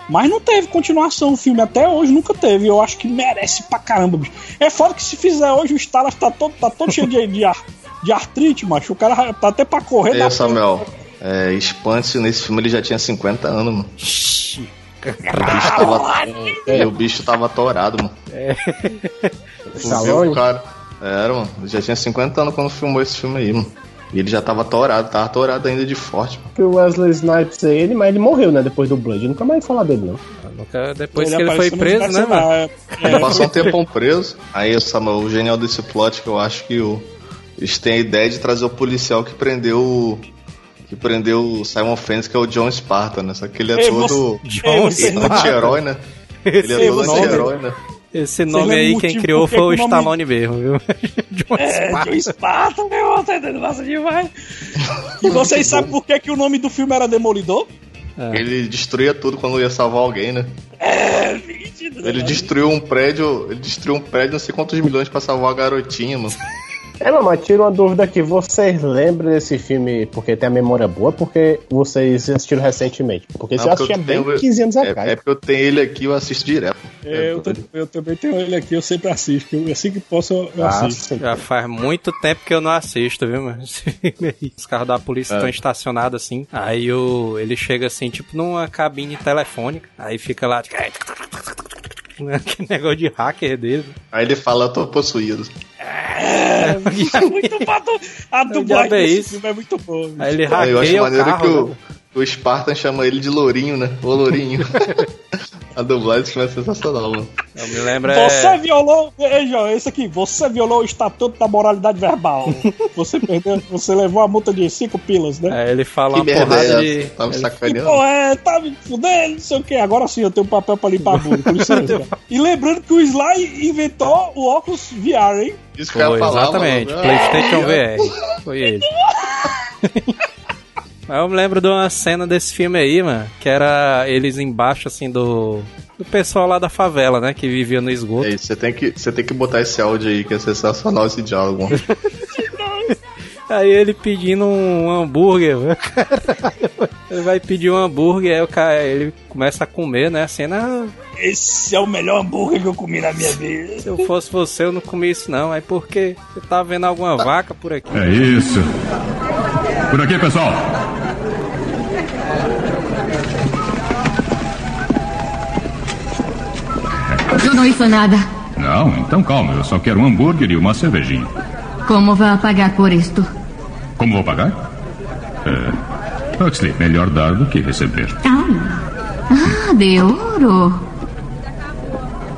Mas não teve continuação o filme, até hoje nunca teve. Eu acho que merece pra caramba, bicho. É foda que se fizer hoje, o Stallone tá todo, tá todo cheio de, de, ar- de artrite, macho. O cara tá até pra correr. É, Samuel. É, Espante nesse filme ele já tinha 50 anos, mano. O bicho tava, e o bicho tava atorado, mano. Tu viu Stallone? o cara? Era, mano. Ele já tinha 50 anos quando filmou esse filme aí, mano. E ele já tava atorado, tava atorado ainda de forte, mano. Que o Wesley Snipes é ele, mas ele morreu, né? Depois do Blood. Eu nunca mais falar dele, não. Nunca- Depois que ele foi preso, né, mano? é. Ele passou um tempão preso. Aí, Samuel, o genial desse plot que eu acho que o, eles têm a ideia de trazer o policial que prendeu o. Que prendeu o Simon Fênix, que é o John Sparta, né? Só que ele é Ei, todo você- [LAUGHS] anti-herói, né? Ele é Ei, todo anti-herói, né? Esse nome aí, quem criou foi o nome- Stallone mesmo, viu? [LAUGHS] John É, Spartan. John Esparta, meu, tá entendendo massa demais. [LAUGHS] E vocês sabem por que, que o nome do filme era Demolidor? Ele destruía tudo quando ia salvar alguém, né? É, mentira. Ele destruiu um prédio, ele destruiu um prédio não sei quantos milhões pra salvar a garotinha, mano. É, não, mas tira uma dúvida aqui. Vocês lembram desse filme porque tem a memória boa porque vocês assistiram recentemente? Porque Não, você porque assistia eu bem tenho- 15 anos É, atrás. é porque eu tenho ele aqui, eu assisto direto. É, eu, tam- eu também tenho ele aqui, eu sempre assisto. Eu, assim que posso, eu, eu Ah, assisto. sim. Já faz muito tempo que eu não assisto, viu, mano? [LAUGHS] Esse filme aí. Os carros da polícia estão estacionados assim. Aí o, ele chega assim, tipo numa cabine telefônica. Aí fica lá. tipo, [LAUGHS] Aquele negócio de hacker dele. Aí ele fala, eu tô possuído. É [LAUGHS] muito bom. A diabo dublagem é desse filme é muito boa. Aí ele Aí eu acho hackeia o maneiro carro. que o, né? O Spartan chama ele de Lourinho, né? Ô Lourinho. [LAUGHS] a dublagem é sensacional, mano. Eu me lembro. Você É... violou. Veja, esse aqui. Você violou o estatuto da moralidade verbal. Você perdeu. Você levou a multa de 5 pilas, né? Aí ele fala Que uma merda porrada é de. essa? Tá me E, sacaneando? pô, é, tá me fudendo, não sei o que. Agora sim eu tenho um papel pra limpar a bunda, com [LAUGHS] licença. e lembrando que o Sly inventou o óculos VR, hein? Isso que eu Foi, ia falar, exatamente. mano. PlayStation VR. Foi ele. [LAUGHS] Mas eu me lembro de uma cena desse filme aí, mano, que era eles embaixo, assim, do. Do pessoal lá da favela, né? Que vivia no esgoto. É isso, você tem, que, você tem que botar esse áudio aí, que é sensacional esse diálogo. [LAUGHS] Aí ele pedindo um hambúrguer, velho. [LAUGHS] Ele vai pedir um hambúrguer, aí o cara, ele começa a comer, né? A cena. Esse é o melhor hambúrguer que eu comi na minha vida. Se eu fosse você, eu não comia isso não. Aí por quê? Você tá vendo alguma vaca por aqui? É isso. Por aqui, pessoal. Eu não hizo nada. Não, então calma. Eu só quero um hambúrguer e uma cervejinha. Como vai pagar por isto? Como vou pagar? É. Huxley, melhor dar do que receber. Ah, de ouro.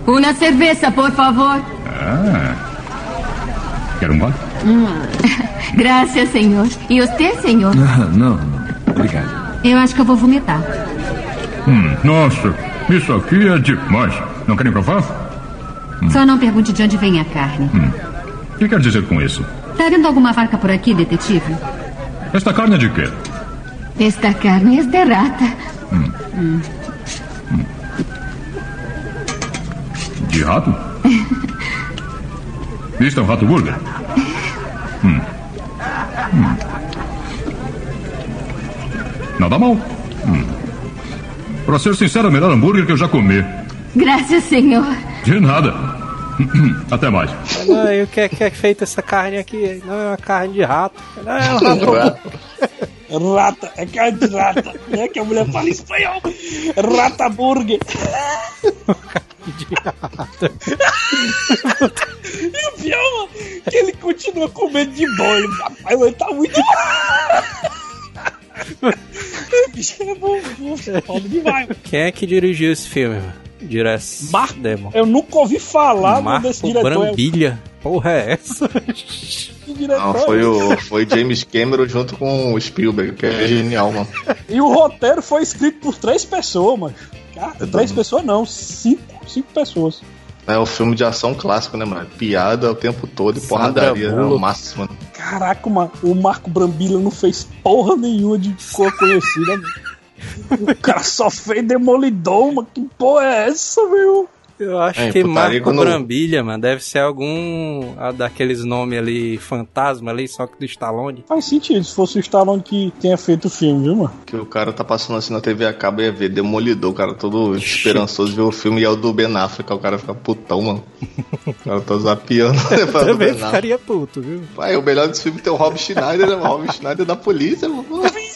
Uma cerveja, por favor. Ah. Quer um gole? [LAUGHS] Graças, senhor. E você, senhor? Não, obrigado. Eu acho que eu vou vomitar. Hum, nossa, isso aqui é demais. Não querem provar? Só não pergunte de onde vem a carne. O que quer dizer com isso? Tá vendo alguma vaca por aqui, detetive? Esta carne é de quê? Esta carne é de rata. De rato? [LAUGHS] Isto é um rato burger? Hum. Hum. Nada mal. Hum. Pra ser sincero, é o melhor hambúrguer que eu já comi. Graças, senhor. De nada. [CLEARS THROAT] Até mais. Não, e o que é, que é feita essa carne aqui? Não, é uma carne de rato. Não, é um rato. Rata, é carne de rata, né? Que a mulher fala em espanhol. Rata burger. [LAUGHS] e o pior, que ele continua comendo de boa. Ele, rapaz, ele tá muito. O bicho é bom, bom, foda demais. Quem é que dirigiu esse filme, mano? Direção. Marco- Demon. Eu nunca ouvi falar Marco desse diretor. É Brambilha. Porra é essa? Não, foi o foi James Cameron junto com o Spielberg, que é genial, mano. E o roteiro foi escrito por três pessoas, mano. Cara, três pessoas não, cinco, cinco pessoas. É um filme de ação clássico, né, mano? Piada o tempo todo e Sandra porradaria. É o Bullock. máximo, mano. Caraca, mano, o Marco Brambila não fez porra nenhuma de cor conhecida, mano. [LAUGHS] O cara só fez Demolidor, mano. Que porra é essa, meu? Eu acho É, que Marco quando- Brambilha, mano, deve ser algum ah, daqueles nomes ali, fantasma ali, só que do Stallone. Faz sentido se fosse o Stallone que tenha feito o filme, viu, mano? Que o cara tá passando assim na TV acaba e ia ver Demolidor, o cara todo esperançoso ver o filme e é o do Ben Affleck, o cara fica putão, mano. [LAUGHS] O cara tá zapeando. né, pra do [LAUGHS] Também ficaria puto, viu? Pai, o melhor desse filme tem o Rob Schneider, né? O Rob Schneider da polícia, mano.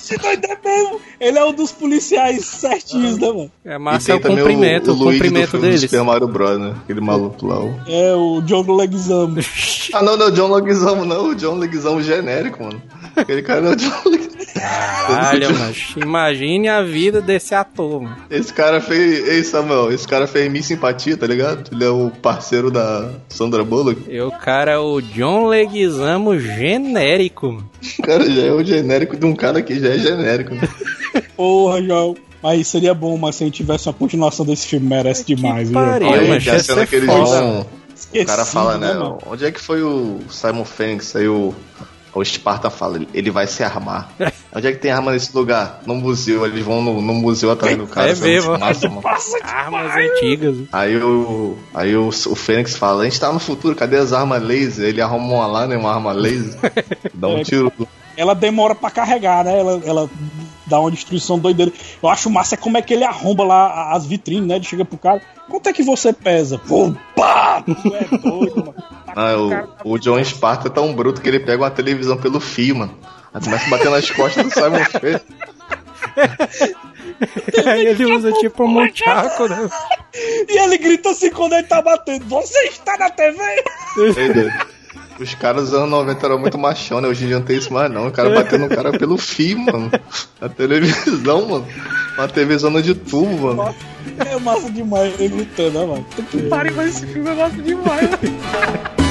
Vixe, doido é mesmo. Ele é um dos policiais certinhos, né, mano? É E massa é tem o também cumprimento, o, Luigi do cumprimento deles. Super Mario Bros, né? Aquele maluco lá. o- É o John Leguizamo. [LAUGHS] Ah, não, não é o John Leguizamo, não. O John Leguizamo genérico, mano. Aquele cara não é o John Leguizamo. Caralho, [LAUGHS] mas imagine a vida desse ator, mano. Esse cara fez. Ei, Samuel, esse cara fez Miss Simpatia, tá ligado? Ele é o parceiro da Sandra Bullock. E o cara é o John Leguizamo genérico, mano. O cara já é o genérico de um cara que já é genérico. Né? [LAUGHS] Porra, João. Mas seria bom, mas se a gente tivesse uma continuação desse filme, merece demais. viu? pariu, Aí mas a cena que eles vão. O cara fala, né? mano? onde é que foi o Simon Phoenix? Aí o, o Esparta fala, ele- vai se armar. [LAUGHS] onde é que tem arma nesse lugar? No museu. Eles vão no, no museu atrás do cara. É muito mesmo. massa, mano. Armas antigas. Aí o, aí o, o Fênix fala, a gente tá no futuro, cadê as armas laser? Ele arruma uma lá, né? Uma arma laser. [LAUGHS] Dá um É. tiro. Ela demora pra carregar, né? Ela, ela dá uma destruição doideira. Eu acho massa é como é que ele arromba lá as vitrines, né? Ele chega pro cara. Quanto é que você pesa? Pô, pá! Tu é doido, mano. Ah, o, o John Sparta é tão bruto que ele pega uma televisão pelo fio, mano. Aí começa a bater nas costas do Simon [LAUGHS] Phoenix. Aí ele usa tipo um muchaco, né? E ele grita assim quando ele tá batendo: Você está na TV? Ei. Os caras dos anos 90 eram muito machão, né? Hoje em dia não tem isso mais, não. O cara batendo o cara pelo fio, mano. Na televisão, mano. Uma televisão de tubo, mano. É massa demais ele lutando, né, mano? Que pariu, mas esse filme é massa demais, né?